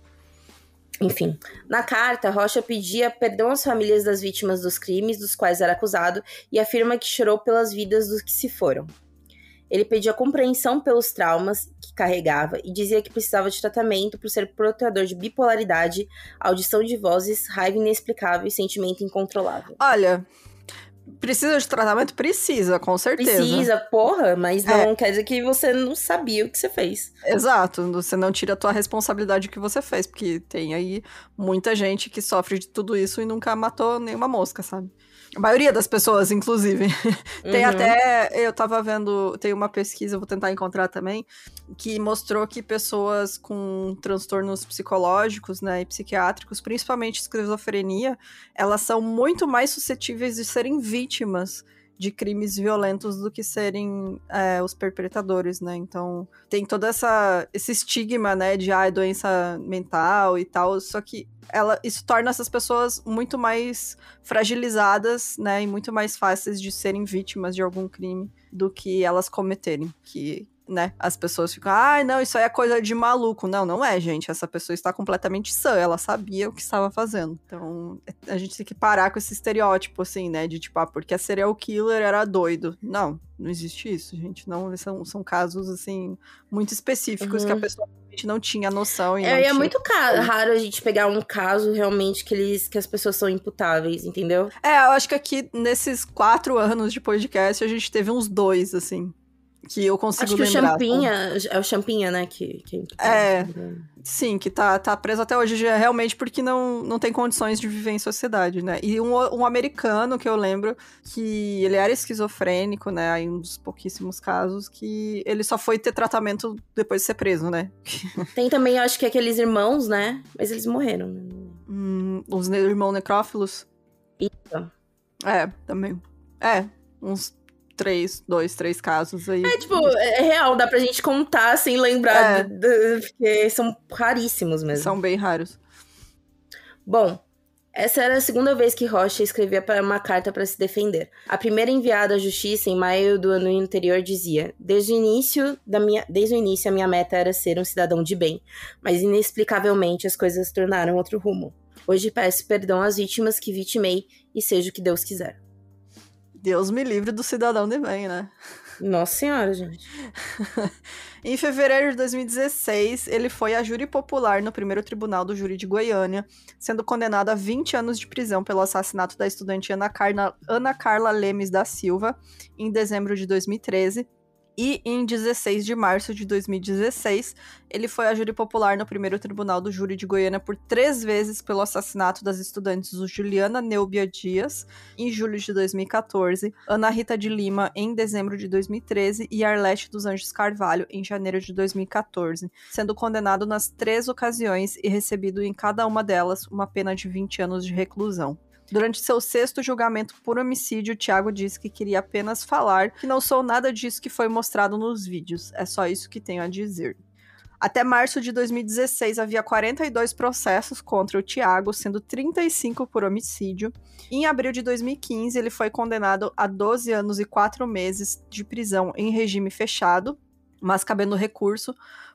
Enfim, na carta, Rocha pedia perdão às famílias das vítimas dos crimes dos quais era acusado e afirma que chorou pelas vidas dos que se foram. Ele pedia compreensão pelos traumas que carregava e dizia que precisava de tratamento por ser portador de bipolaridade, audição de vozes, raiva inexplicável e sentimento incontrolável. Olha, Precisa de tratamento? Precisa, com certeza. Precisa, porra, mas não é. quer dizer que você não sabia o que você fez. Exato, você não tira a tua responsabilidade que você fez, porque tem aí muita gente que sofre de tudo isso e nunca matou nenhuma mosca, sabe? A maioria das pessoas, inclusive. Uhum. tem até. Eu tava vendo. Tem uma pesquisa, vou tentar encontrar também, que mostrou que pessoas com transtornos psicológicos, né, e psiquiátricos, principalmente esquizofrenia, elas são muito mais suscetíveis de serem vítimas de crimes violentos do que serem é, os perpetradores, né? Então tem todo essa, esse estigma, né, de ah, doença mental e tal, só que ela, isso torna essas pessoas muito mais fragilizadas, né, e muito mais fáceis de serem vítimas de algum crime do que elas cometerem, que né? As pessoas ficam, ai, ah, não, isso aí é coisa de maluco. Não, não é, gente. Essa pessoa está completamente sã, ela sabia o que estava fazendo. Então, a gente tem que parar com esse estereótipo, assim, né? De tipo, ah, porque a serial killer era doido. Não, não existe isso, gente. Não, são, são casos, assim, muito específicos uhum. que a uhum. pessoa não tinha noção. E é, é muito raro a gente pegar um caso realmente que, eles, que as pessoas são imputáveis, entendeu? É, eu acho que aqui, nesses quatro anos de podcast, a gente teve uns dois, assim que eu consigo Acho que lembrar. o Champinha, é o Champinha, né, que... que é, sim, que tá, tá preso até hoje, realmente porque não, não tem condições de viver em sociedade, né. E um, um americano que eu lembro que ele era esquizofrênico, né, aí um dos pouquíssimos casos que ele só foi ter tratamento depois de ser preso, né. Tem também, acho que aqueles irmãos, né, mas eles morreram. Né? Hum, os irmãos necrófilos? Isso. É, também. É, uns três, dois, três casos aí. É, tipo, é real, dá pra gente contar sem lembrar, é. de, de, porque são raríssimos mesmo. São bem raros. Bom, essa era a segunda vez que Rocha escrevia uma carta para se defender. A primeira enviada à justiça em maio do ano anterior dizia: "Desde o início da minha, desde o início a minha meta era ser um cidadão de bem, mas inexplicavelmente as coisas tornaram outro rumo. Hoje peço perdão às vítimas que vitimei e seja o que Deus quiser." Deus me livre do cidadão de bem, né? Nossa senhora, gente. em fevereiro de 2016, ele foi a júri popular no primeiro tribunal do júri de Goiânia, sendo condenado a 20 anos de prisão pelo assassinato da estudante Ana, Carla, Ana Carla Lemes da Silva, em dezembro de 2013, e em 16 de março de 2016, ele foi a júri popular no primeiro tribunal do júri de Goiânia por três vezes pelo assassinato das estudantes Juliana Neubia Dias, em julho de 2014, Ana Rita de Lima, em dezembro de 2013, e Arlete dos Anjos Carvalho, em janeiro de 2014, sendo condenado nas três ocasiões e recebido em cada uma delas uma pena de 20 anos de reclusão. Durante seu sexto julgamento por homicídio, Tiago disse que queria apenas falar que não sou nada disso que foi mostrado nos vídeos. É só isso que tenho a dizer. Até março de 2016, havia 42 processos contra o Tiago, sendo 35 por homicídio. Em abril de 2015, ele foi condenado a 12 anos e 4 meses de prisão em regime fechado, mas cabendo recurso,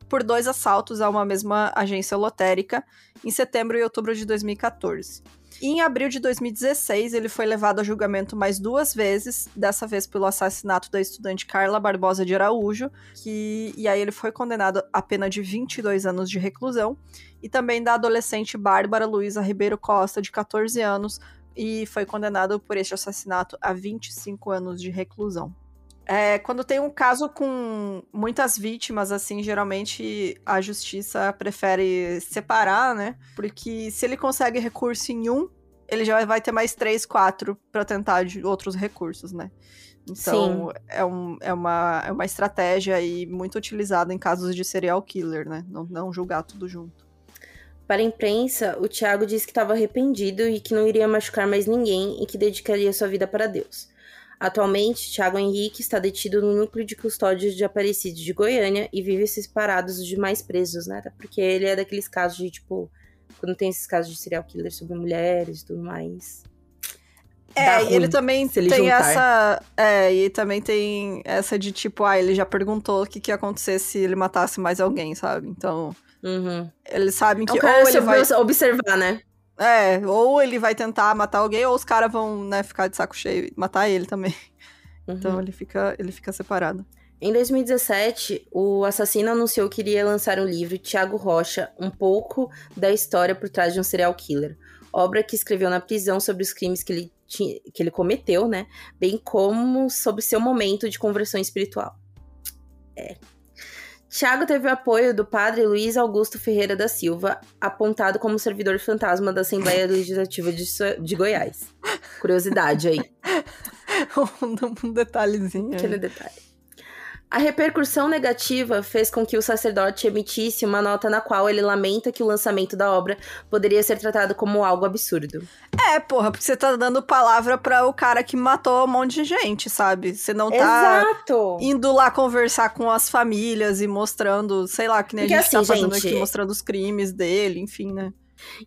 por dois assaltos a uma mesma agência lotérica em setembro e outubro de 2014. E em abril de 2016, ele foi levado a julgamento mais duas vezes, dessa vez pelo assassinato da estudante Carla Barbosa de Araújo, que e aí ele foi condenado a pena de 22 anos de reclusão, e também da adolescente Bárbara Luiza Ribeiro Costa, de 14 anos, e foi condenado por este assassinato a 25 anos de reclusão. É, quando tem um caso com muitas vítimas, assim, geralmente a justiça prefere separar, né? Porque se ele consegue recurso em um, ele já vai ter mais três, quatro para tentar de outros recursos, né? Então, é, um, é, uma, é uma estratégia aí muito utilizada em casos de serial killer, né? Não, não julgar tudo junto. Para a imprensa, o Tiago disse que estava arrependido e que não iria machucar mais ninguém e que dedicaria sua vida para Deus. Atualmente, Thiago Henrique está detido no núcleo de custódia de Aparecido de Goiânia e vive separados dos demais presos, né? Porque ele é daqueles casos de, tipo, quando tem esses casos de serial killer sobre mulheres e tudo mais. É, e ele também ele tem juntar. essa. É, e também tem essa de tipo, ah, ele já perguntou o que, que ia acontecer se ele matasse mais alguém, sabe? Então. Uhum. Eles sabem que. É um ou ele vai observar, né? É, ou ele vai tentar matar alguém, ou os caras vão, né, ficar de saco cheio e matar ele também. Uhum. Então ele fica, ele fica separado. Em 2017, o assassino anunciou que iria lançar um livro, Tiago Rocha, um pouco da história por trás de um serial killer. Obra que escreveu na prisão sobre os crimes que ele que ele cometeu, né? Bem como sobre seu momento de conversão espiritual. É. Tiago teve o apoio do padre Luiz Augusto Ferreira da Silva, apontado como servidor fantasma da Assembleia Legislativa de, de Goiás. Curiosidade aí. um detalhezinho. Aquele detalhe. A repercussão negativa fez com que o sacerdote emitisse uma nota na qual ele lamenta que o lançamento da obra poderia ser tratado como algo absurdo. É, porra, porque você tá dando palavra para o cara que matou um monte de gente, sabe? Você não tá Exato. indo lá conversar com as famílias e mostrando, sei lá, que nem porque a gente tá assim, tá fazendo gente... aqui, mostrando os crimes dele, enfim, né?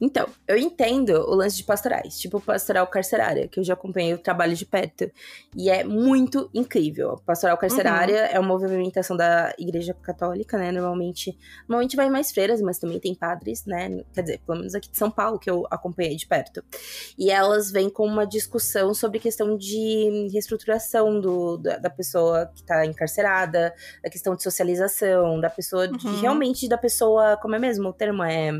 Então, eu entendo o lance de pastorais, tipo pastoral carcerária, que eu já acompanhei o trabalho de perto. E é muito incrível. Pastoral carcerária uhum. é uma movimentação da Igreja Católica, né? Normalmente, normalmente vai mais freiras, mas também tem padres, né? Quer dizer, pelo menos aqui de São Paulo, que eu acompanhei de perto. E elas vêm com uma discussão sobre questão de reestruturação do, da, da pessoa que está encarcerada, da questão de socialização, da pessoa, uhum. de, realmente da pessoa, como é mesmo o termo? É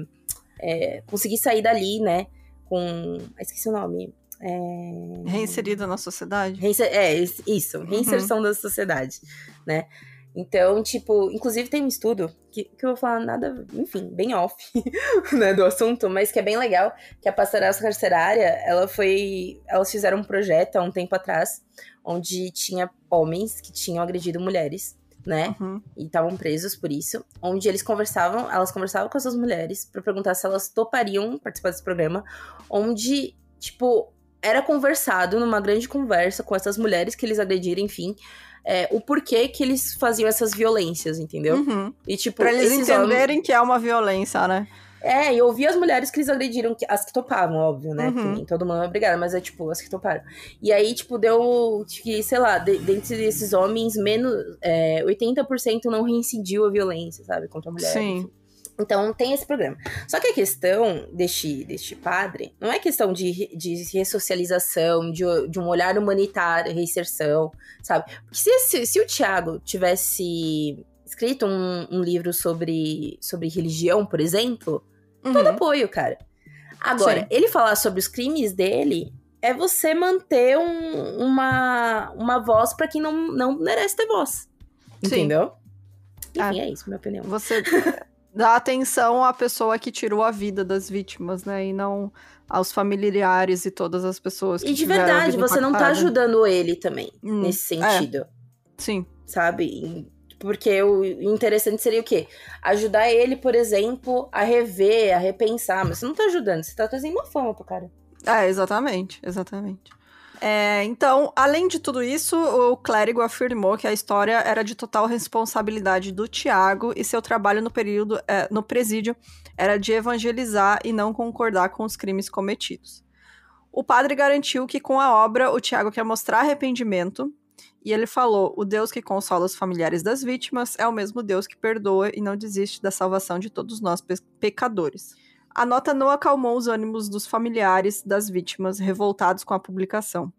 é, conseguir sair dali, né? Com. Ah, esqueci o nome. É... Reinserida na sociedade? Reinser... É, isso, uhum. reinserção uhum. da sociedade, né? Então, tipo, inclusive tem um estudo que, que eu vou falar nada, enfim, bem off, né, do assunto, mas que é bem legal, que a pastoral carcerária, ela foi, elas fizeram um projeto há um tempo atrás, onde tinha homens que tinham agredido mulheres, né? Uhum. E estavam presos por isso. Onde eles conversavam, elas conversavam com essas mulheres para perguntar se elas topariam participar desse programa. Onde, tipo, era conversado numa grande conversa com essas mulheres que eles agrediram, enfim. É, o porquê que eles faziam essas violências, entendeu? Uhum. E, tipo, pra eles entenderem homens... que é uma violência, né? É, e eu ouvi as mulheres que eles agrediram, as que topavam, óbvio, né? Uhum. Que nem todo mundo é obrigado, mas é tipo, as que toparam. E aí, tipo, deu que, sei lá, de, dentre esses homens, menos. É, 80% não reincidiu a violência, sabe? Contra a mulher. Sim. Enfim. Então tem esse programa. Só que a questão deste, deste padre não é questão de, de ressocialização, de, de um olhar humanitário, reinserção, sabe? Porque se, se, se o Tiago tivesse escrito um, um, livro sobre, sobre religião, por exemplo, Uhum. Todo apoio, cara. Agora, Sim. ele falar sobre os crimes dele é você manter um, uma, uma voz para quem não, não merece ter voz. Entendeu? Sim. Enfim, ah, é isso, minha opinião. Você dá atenção à pessoa que tirou a vida das vítimas, né? E não aos familiares e todas as pessoas que E de verdade, você não tá ajudando ele também, hum, nesse é. sentido. É. Sim. Sabe? Porque o interessante seria o quê? Ajudar ele, por exemplo, a rever, a repensar. Mas você não tá ajudando, você tá trazendo uma fama pro cara. É, exatamente, exatamente. É, então, além de tudo isso, o clérigo afirmou que a história era de total responsabilidade do Tiago e seu trabalho no período é, no presídio era de evangelizar e não concordar com os crimes cometidos. O padre garantiu que com a obra o Tiago quer mostrar arrependimento e ele falou: O Deus que consola os familiares das vítimas é o mesmo Deus que perdoa e não desiste da salvação de todos nós pe pecadores. A nota não acalmou os ânimos dos familiares das vítimas revoltados com a publicação.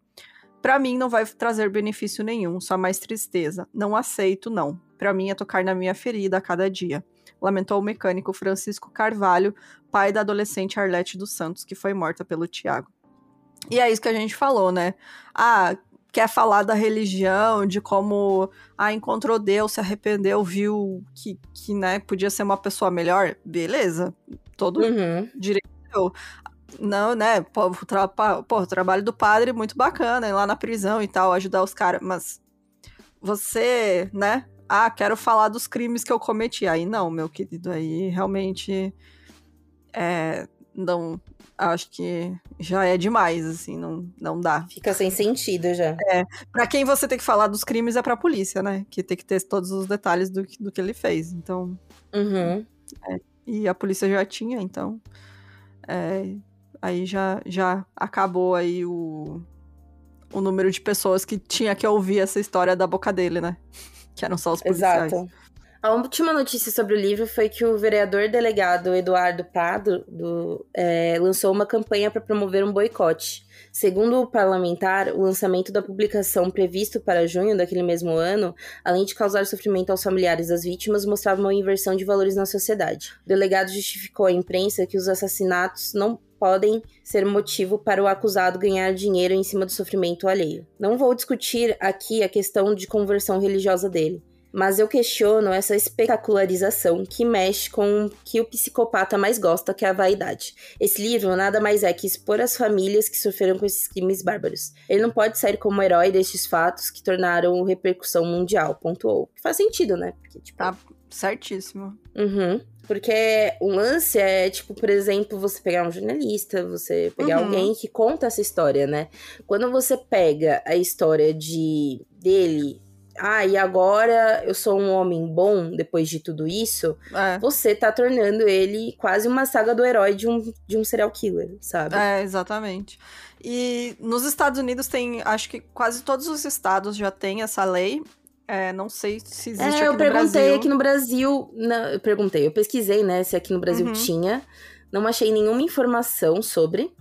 Para mim não vai trazer benefício nenhum, só mais tristeza. Não aceito, não. Para mim é tocar na minha ferida a cada dia. Lamentou o mecânico Francisco Carvalho, pai da adolescente Arlete dos Santos, que foi morta pelo Tiago. E é isso que a gente falou, né? Ah, quer falar da religião, de como ah, encontrou Deus, se arrependeu, viu que, que né, podia ser uma pessoa melhor, beleza. Todo uhum. direito. Não, né? Pô, o, tra pô, o trabalho do padre muito bacana, ir lá na prisão e tal, ajudar os caras, mas você, né? Ah, quero falar dos crimes que eu cometi. Aí não, meu querido, aí realmente é, não, acho que já é demais, assim, não, não dá. Fica sem sentido já. É, pra quem você tem que falar dos crimes é pra polícia, né? Que tem que ter todos os detalhes do, do que ele fez, então... Uhum. É, e a polícia já tinha, então... É, aí já, já acabou aí o, o número de pessoas que tinha que ouvir essa história da boca dele, né? Que eram só os policiais. Exato. A última notícia sobre o livro foi que o vereador delegado Eduardo Prado do, é, lançou uma campanha para promover um boicote. Segundo o parlamentar, o lançamento da publicação previsto para junho daquele mesmo ano, além de causar sofrimento aos familiares das vítimas, mostrava uma inversão de valores na sociedade. O delegado justificou à imprensa que os assassinatos não podem ser motivo para o acusado ganhar dinheiro em cima do sofrimento alheio. Não vou discutir aqui a questão de conversão religiosa dele, mas eu questiono essa espetacularização que mexe com o que o psicopata mais gosta, que é a vaidade. Esse livro nada mais é que expor as famílias que sofreram com esses crimes bárbaros. Ele não pode sair como herói destes fatos que tornaram repercussão mundial, pontuou. Faz sentido, né? Porque, tipo... Tá certíssimo. Uhum. Porque o lance é, tipo, por exemplo, você pegar um jornalista, você pegar uhum. alguém que conta essa história, né? Quando você pega a história de dele ah, e agora eu sou um homem bom depois de tudo isso, é. você tá tornando ele quase uma saga do herói de um, de um serial killer, sabe? É, exatamente. E nos Estados Unidos tem, acho que quase todos os estados já têm essa lei. É, não sei se existe é, aqui eu perguntei Brasil. aqui no Brasil. Não, eu perguntei, eu pesquisei, né, se aqui no Brasil uhum. tinha. Não achei nenhuma informação sobre.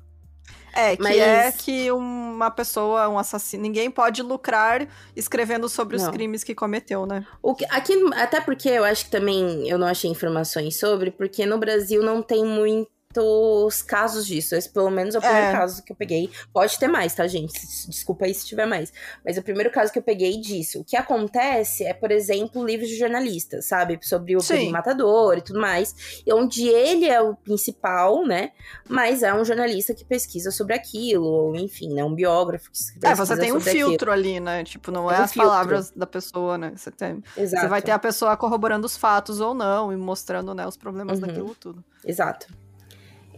É, que Mas... é que uma pessoa, um assassino, ninguém pode lucrar escrevendo sobre não. os crimes que cometeu, né? O que, aqui, até porque eu acho que também eu não achei informações sobre, porque no Brasil não tem muito muitos casos disso. Esse, pelo menos, é o primeiro é. caso que eu peguei. Pode ter mais, tá, gente? Desculpa aí se tiver mais. Mas é o primeiro caso que eu peguei disso. O que acontece é, por exemplo, livros de jornalistas, sabe? Sobre o matador e tudo mais. E onde ele é o principal, né? Mas é um jornalista que pesquisa sobre aquilo, ou enfim, né? Um biógrafo que pesquisa É, você tem um filtro aquilo. ali, né? Tipo, não é, é um as filtro. palavras da pessoa, né? Você tem. Exato. Você vai ter a pessoa corroborando os fatos ou não e mostrando, né, os problemas uhum. daquilo tudo. Exato.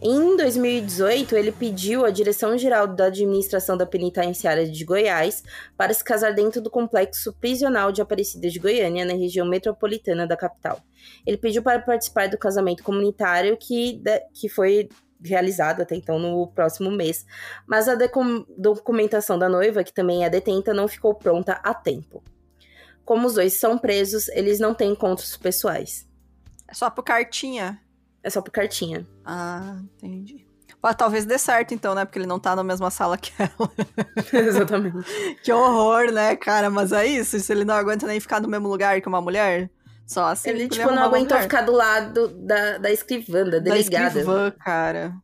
Em 2018, ele pediu à Direção-Geral da Administração da Penitenciária de Goiás para se casar dentro do complexo prisional de Aparecida de Goiânia, na região metropolitana da capital. Ele pediu para participar do casamento comunitário que, que foi realizado até então no próximo mês, mas a documentação da noiva, que também é detenta, não ficou pronta a tempo. Como os dois são presos, eles não têm encontros pessoais. É só por cartinha? É só por cartinha. Ah, entendi. Ah, talvez dê certo, então, né? Porque ele não tá na mesma sala que ela. Exatamente. que horror, né, cara? Mas é isso. Se ele não aguenta nem ficar no mesmo lugar que uma mulher, só assim. Ele, tipo, não aguentou ficar do lado da, da escrivã, da delegada. Da escrivã, cara.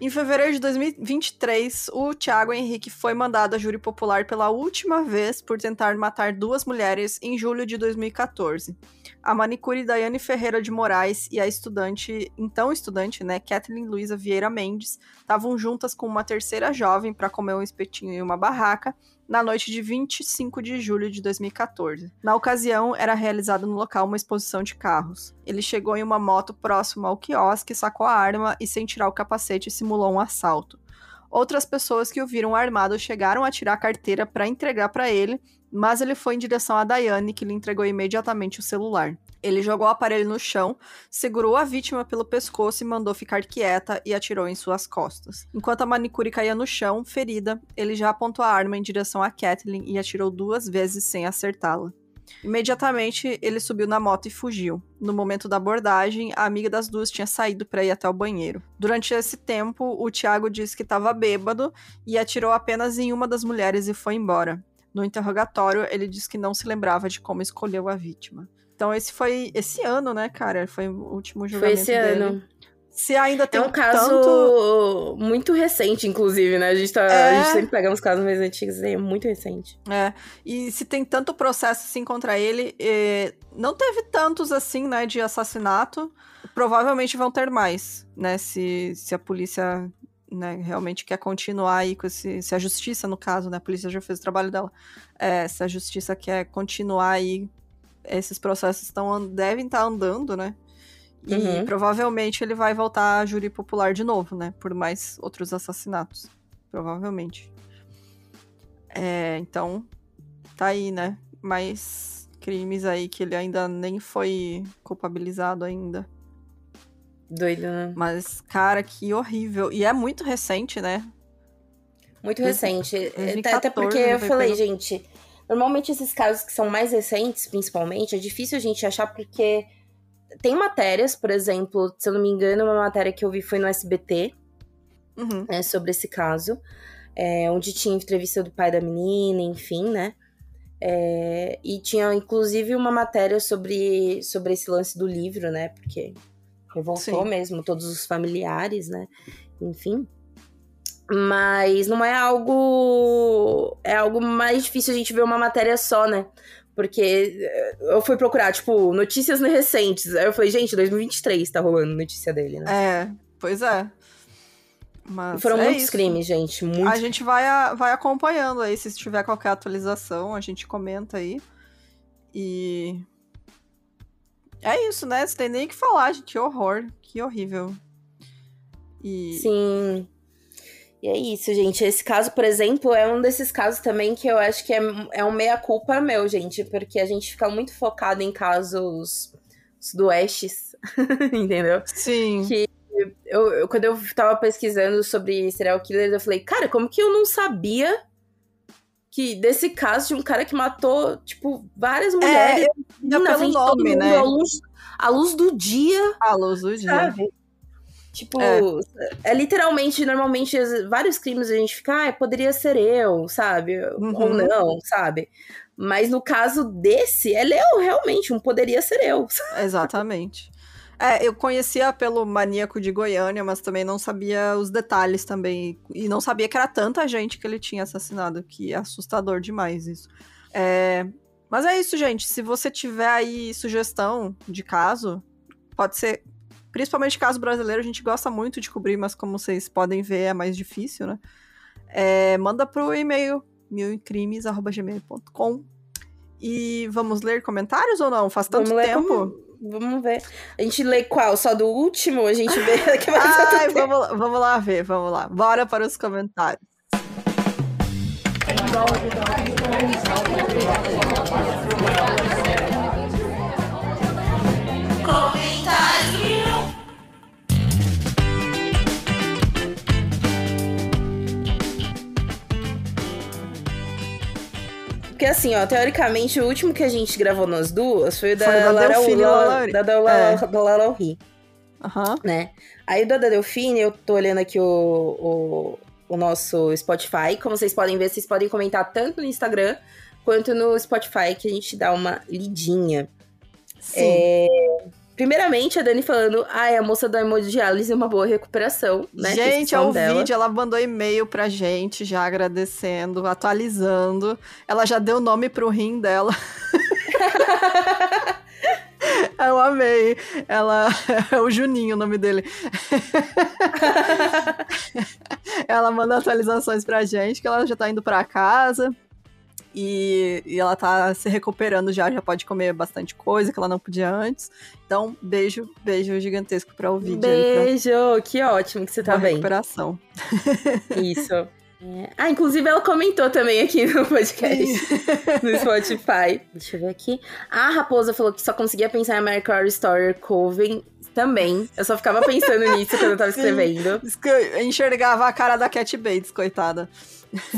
Em fevereiro de 2023, o Tiago Henrique foi mandado a júri popular pela última vez por tentar matar duas mulheres em julho de 2014 a manicure Daiane Ferreira de Moraes e a estudante, então estudante, né, Kathleen Luiza Vieira Mendes, estavam juntas com uma terceira jovem para comer um espetinho em uma barraca na noite de 25 de julho de 2014. Na ocasião, era realizada no local uma exposição de carros. Ele chegou em uma moto próximo ao quiosque, sacou a arma e, sem tirar o capacete, simulou um assalto. Outras pessoas que o viram armado chegaram a tirar a carteira para entregar para ele, mas ele foi em direção a Daiane, que lhe entregou imediatamente o celular. Ele jogou o aparelho no chão, segurou a vítima pelo pescoço e mandou ficar quieta e atirou em suas costas. Enquanto a manicure caía no chão, ferida, ele já apontou a arma em direção a Kathleen e atirou duas vezes sem acertá-la. Imediatamente, ele subiu na moto e fugiu. No momento da abordagem, a amiga das duas tinha saído para ir até o banheiro. Durante esse tempo, o Tiago disse que estava bêbado e atirou apenas em uma das mulheres e foi embora. No interrogatório, ele disse que não se lembrava de como escolheu a vítima. Então, esse foi esse ano, né, cara? Foi o último julgamento Foi esse dele. ano. Se ainda tem é um caso tanto... muito recente, inclusive, né? A gente, tá, é... a gente sempre pega uns casos mais antigos, é muito recente. É, e se tem tanto processo assim contra ele, não teve tantos assim, né, de assassinato, provavelmente vão ter mais, né, se, se a polícia né, realmente quer continuar aí com esse, se a justiça, no caso, né, a polícia já fez o trabalho dela, é, se a justiça quer continuar aí, esses processos estão, devem estar tá andando, né, e uhum. provavelmente ele vai voltar a júri popular de novo, né? Por mais outros assassinatos. Provavelmente. É, então, tá aí, né? Mais crimes aí que ele ainda nem foi culpabilizado ainda. Doido, né? Mas, cara, que horrível. E é muito recente, né? Muito recente. 2014, Até porque eu falei, gente, normalmente esses casos que são mais recentes, principalmente, é difícil a gente achar porque tem matérias, por exemplo, se eu não me engano, uma matéria que eu vi foi no SBT, uhum. né, sobre esse caso, é, onde tinha entrevista do pai da menina, enfim, né? É, e tinha inclusive uma matéria sobre, sobre esse lance do livro, né? Porque Revoltou Sim. mesmo todos os familiares, né? Enfim. Mas não é algo. É algo mais difícil a gente ver uma matéria só, né? Porque eh, eu fui procurar, tipo, notícias recentes. Aí eu falei, gente, 2023 tá rolando notícia dele, né? É, pois é. Mas foram é muitos isso. crimes, gente. Muito... A gente vai, vai acompanhando aí. Se tiver qualquer atualização, a gente comenta aí. E. É isso, né? Você tem nem o que falar, gente. Que horror. Que horrível. E... Sim. E é isso, gente. Esse caso, por exemplo, é um desses casos também que eu acho que é, é um meia-culpa meu, gente. Porque a gente fica muito focado em casos sudoestes, entendeu? Sim. Que eu, eu, quando eu tava pesquisando sobre serial killers, eu falei, cara, como que eu não sabia que desse caso de um cara que matou, tipo, várias mulheres é, na frente nome, né? à, luz, à luz do dia. À luz do dia. Sabe? Tipo, é. é. literalmente, normalmente, vários crimes a gente fica, ah, poderia ser eu, sabe? Uhum. Ou não, sabe? Mas no caso desse, é realmente um poderia ser eu. Exatamente. É, eu conhecia pelo Maníaco de Goiânia, mas também não sabia os detalhes também. E não sabia que era tanta gente que ele tinha assassinado, que é assustador demais isso. É... Mas é isso, gente. Se você tiver aí sugestão de caso, pode ser. Principalmente caso brasileiro, a gente gosta muito de cobrir, mas como vocês podem ver, é mais difícil, né? É... Manda pro e-mail milcrimes.gmail.com e vamos ler comentários ou não? Faz tanto vamos tempo. Como... Vamos ver. A gente lê qual? Só do último? A gente vê que vai Ai, vamos, vamos lá ver, vamos lá. Bora para os comentários. Porque assim, ó, teoricamente, o último que a gente gravou nas duas foi o da, foi da Lara, Delfine da, da, é. da Ri. Uhum. Né? Aí o da Delfine, eu tô olhando aqui o, o, o, nosso Spotify. Como vocês podem ver, vocês podem comentar tanto no Instagram quanto no Spotify, que a gente dá uma lidinha. Sim. É, Primeiramente, a Dani falando, ai, a moça da hemodiálise é uma boa recuperação, né? Gente, é o vídeo, ela mandou e-mail pra gente, já agradecendo, atualizando. Ela já deu nome pro rim dela. Eu amei. Ela é o Juninho o nome dele. ela manda atualizações pra gente que ela já tá indo pra casa. E, e, ela tá se recuperando já, já pode comer bastante coisa que ela não podia antes. Então, beijo, beijo gigantesco para o vídeo. Beijo, que ótimo que você tá Boa bem. recuperação. Isso. É. Ah, inclusive ela comentou também aqui no podcast, no Spotify. Deixa eu ver aqui. A Raposa falou que só conseguia pensar em American Horror Story Coven também. Eu só ficava pensando nisso quando eu tava escrevendo. Eu enxergava a cara da Cat Bates, coitada.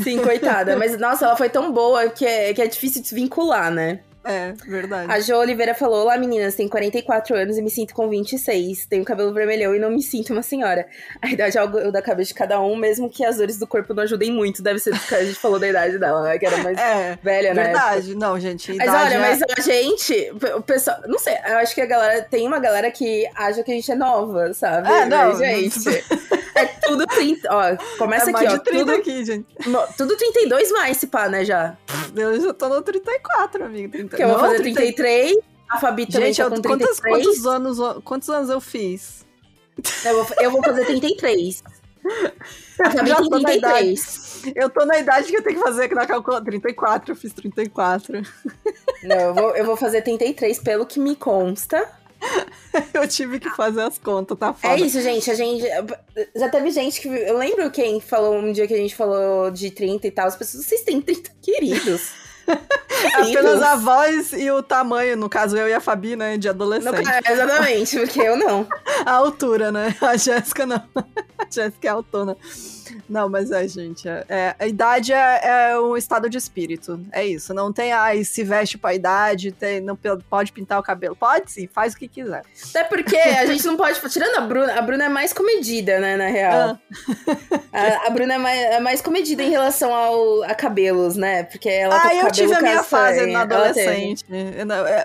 Sim, coitada. Mas, nossa, ela foi tão boa que é, que é difícil desvincular, né? É, verdade. A Jo Oliveira falou: Olá, meninas, tenho 44 anos e me sinto com 26. Tenho cabelo vermelhão e não me sinto uma senhora. A idade é algo da cabeça de cada um, mesmo que as dores do corpo não ajudem muito. Deve ser porque a gente falou da idade dela, né? Que era mais é, velha, né? Verdade, não, gente. Mas olha, é... mas a gente, o pessoal, não sei, eu acho que a galera, tem uma galera que acha que a gente é nova, sabe? É, não. Mas, gente. É tudo 30. Ó, começa é aqui, ó. tudo, aqui, gente. No, tudo 32 mais, se pá, né, já. Eu já tô no 34, amigo. 30... Que eu vou fazer 33. A Fabi também gente, tá com 33. Quantos, quantos, anos, quantos anos eu fiz? Eu vou, eu vou fazer 33. A Fabi tem 33. Eu tô na idade que eu tenho que fazer aqui na calculadora. 34, eu fiz 34. Não, eu vou, eu vou fazer 33 pelo que me consta. eu tive que fazer as contas, tá foda. É isso, gente. A gente. Já teve gente que. Eu lembro quem falou um dia que a gente falou de 30 e tal. As pessoas, vocês têm 30 queridos. Apenas a voz e o tamanho, no caso eu e a Fabi, né, de adolescente. No, exatamente, porque eu não. a altura, né? A Jéssica não. A Jéssica é autona. Não, mas é, gente. É, é, a idade é, é, um estado de espírito. É isso. Não tem, ai, se veste pra idade, tem, não pode pintar o cabelo. Pode sim, faz o que quiser. Até porque a gente não pode. Tirando a Bruna, a Bruna é mais comedida, né, na real. Ah. A, a, Bruna é mais, é mais comedida em relação ao, a cabelos, né? Porque ela ah, tá eu tive a minha fase na adolescente.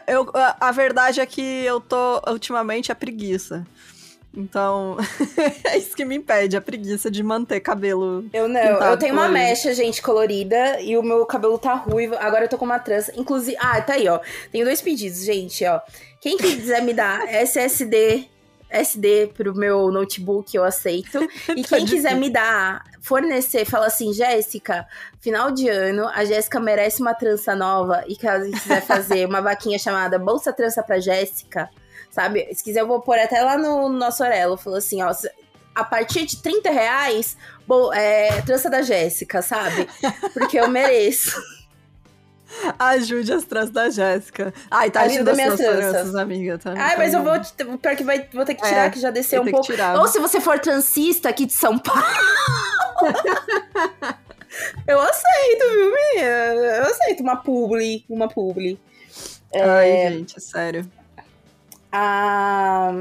Eu, eu, a verdade é que eu tô, ultimamente, a preguiça. Então, é isso que me impede, a preguiça de manter cabelo. Eu não, eu tenho uma mecha, gente, colorida, e o meu cabelo tá ruivo. Agora eu tô com uma trança. Inclusive, ah, tá aí, ó. Tenho dois pedidos, gente, ó. Quem quiser me dar SSD SD pro meu notebook, eu aceito. E tá quem quiser me dar, fornecer, fala assim, Jéssica, final de ano, a Jéssica merece uma trança nova e gente quiser fazer uma vaquinha chamada Bolsa Trança pra Jéssica, sabe? Se quiser, eu vou pôr até lá no nosso Orelo. Falou assim, ó, a partir de 30 reais, bo, é, trança da Jéssica, sabe? Porque eu mereço. Ajude as tranças da Jéssica. Ai, tá Ajuda minhas tranças. amiga. Tá Ai, mas eu vou. Pior que vai, vou ter que tirar, é, que já desceu um pouco. Ou se você for transista aqui de São Paulo. eu aceito, viu, menina? Eu aceito uma publi. Uma publi. Ai, é... gente, sério. Ah.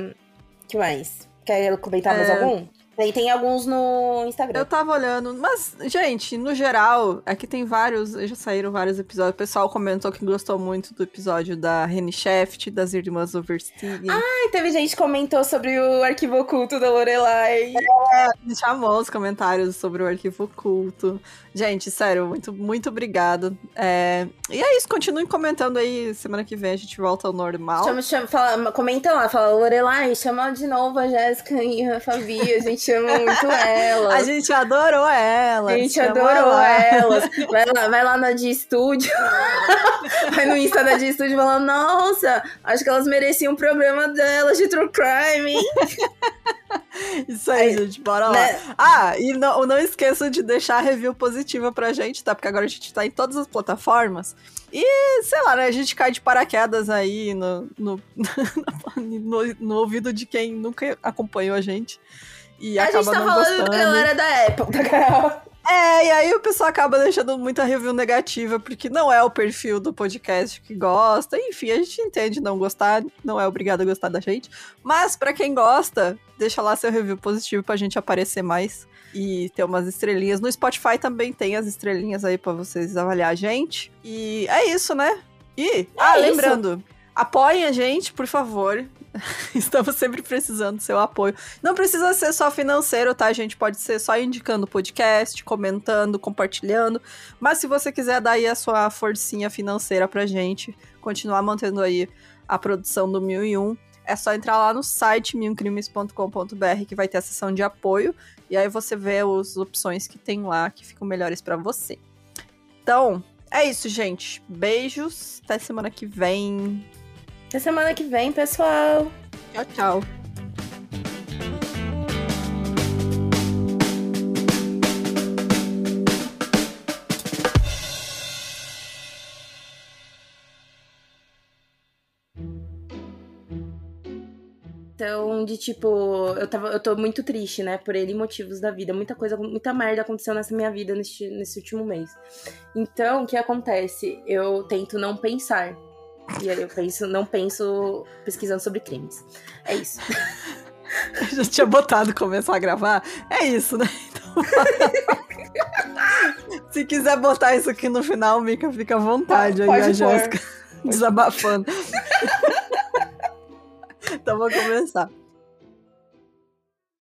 que mais? Quer comentar mais é... algum? Tem, tem alguns no Instagram. Eu tava olhando, mas, gente, no geral, aqui tem vários, já saíram vários episódios. O pessoal comentou que gostou muito do episódio da Reni Shaft, das Irmãs Overstein. Ai, teve gente que comentou sobre o arquivo oculto da Lorelai. É, a gente amou os comentários sobre o arquivo oculto. Gente, sério, muito, muito obrigado. É... E é isso, continuem comentando aí. Semana que vem a gente volta ao normal. Chama, chama, fala, comenta lá, fala, Lorelai, chama de novo a Jéssica e a Fabi. A gente ama muito elas. A gente adorou elas. A gente adorou elas. Vai lá, vai lá na de estúdio. vai no Insta da de estúdio e fala, nossa, acho que elas mereciam um programa delas de true crime. Isso aí, aí, gente, bora lá. Né? Ah, e não, não esqueçam de deixar a review positiva pra gente, tá? Porque agora a gente tá em todas as plataformas. E, sei lá, né? A gente cai de paraquedas aí no, no, no, no ouvido de quem nunca acompanhou a gente. E a acaba gente tá não falando gostando. galera da Apple, tá, É, e aí o pessoal acaba deixando muita review negativa, porque não é o perfil do podcast que gosta. Enfim, a gente entende não gostar, não é obrigado a gostar da gente. Mas para quem gosta, deixa lá seu review positivo pra gente aparecer mais e ter umas estrelinhas. No Spotify também tem as estrelinhas aí para vocês avaliar a gente. E é isso, né? E, é ah, isso. lembrando, apoiem a gente, por favor. Estamos sempre precisando do seu apoio. Não precisa ser só financeiro, tá, gente? Pode ser só indicando o podcast, comentando, compartilhando. Mas se você quiser dar aí a sua forcinha financeira pra gente, continuar mantendo aí a produção do 1001, é só entrar lá no site milcrimes.com.br que vai ter a seção de apoio. E aí você vê as opções que tem lá que ficam melhores para você. Então, é isso, gente. Beijos. Até semana que vem. Até semana que vem, pessoal. Tchau, tchau. Então, de tipo, eu, tava, eu tô muito triste, né? Por ele motivos da vida. Muita coisa, muita merda aconteceu nessa minha vida nesse, nesse último mês. Então, o que acontece? Eu tento não pensar. E aí eu penso, não penso pesquisando sobre crimes. É isso. Eu já tinha botado começar a gravar. É isso, né? Então... Se quiser botar isso aqui no final, Mika, fica à vontade aí, a Jéssica desabafando. ともこめんさん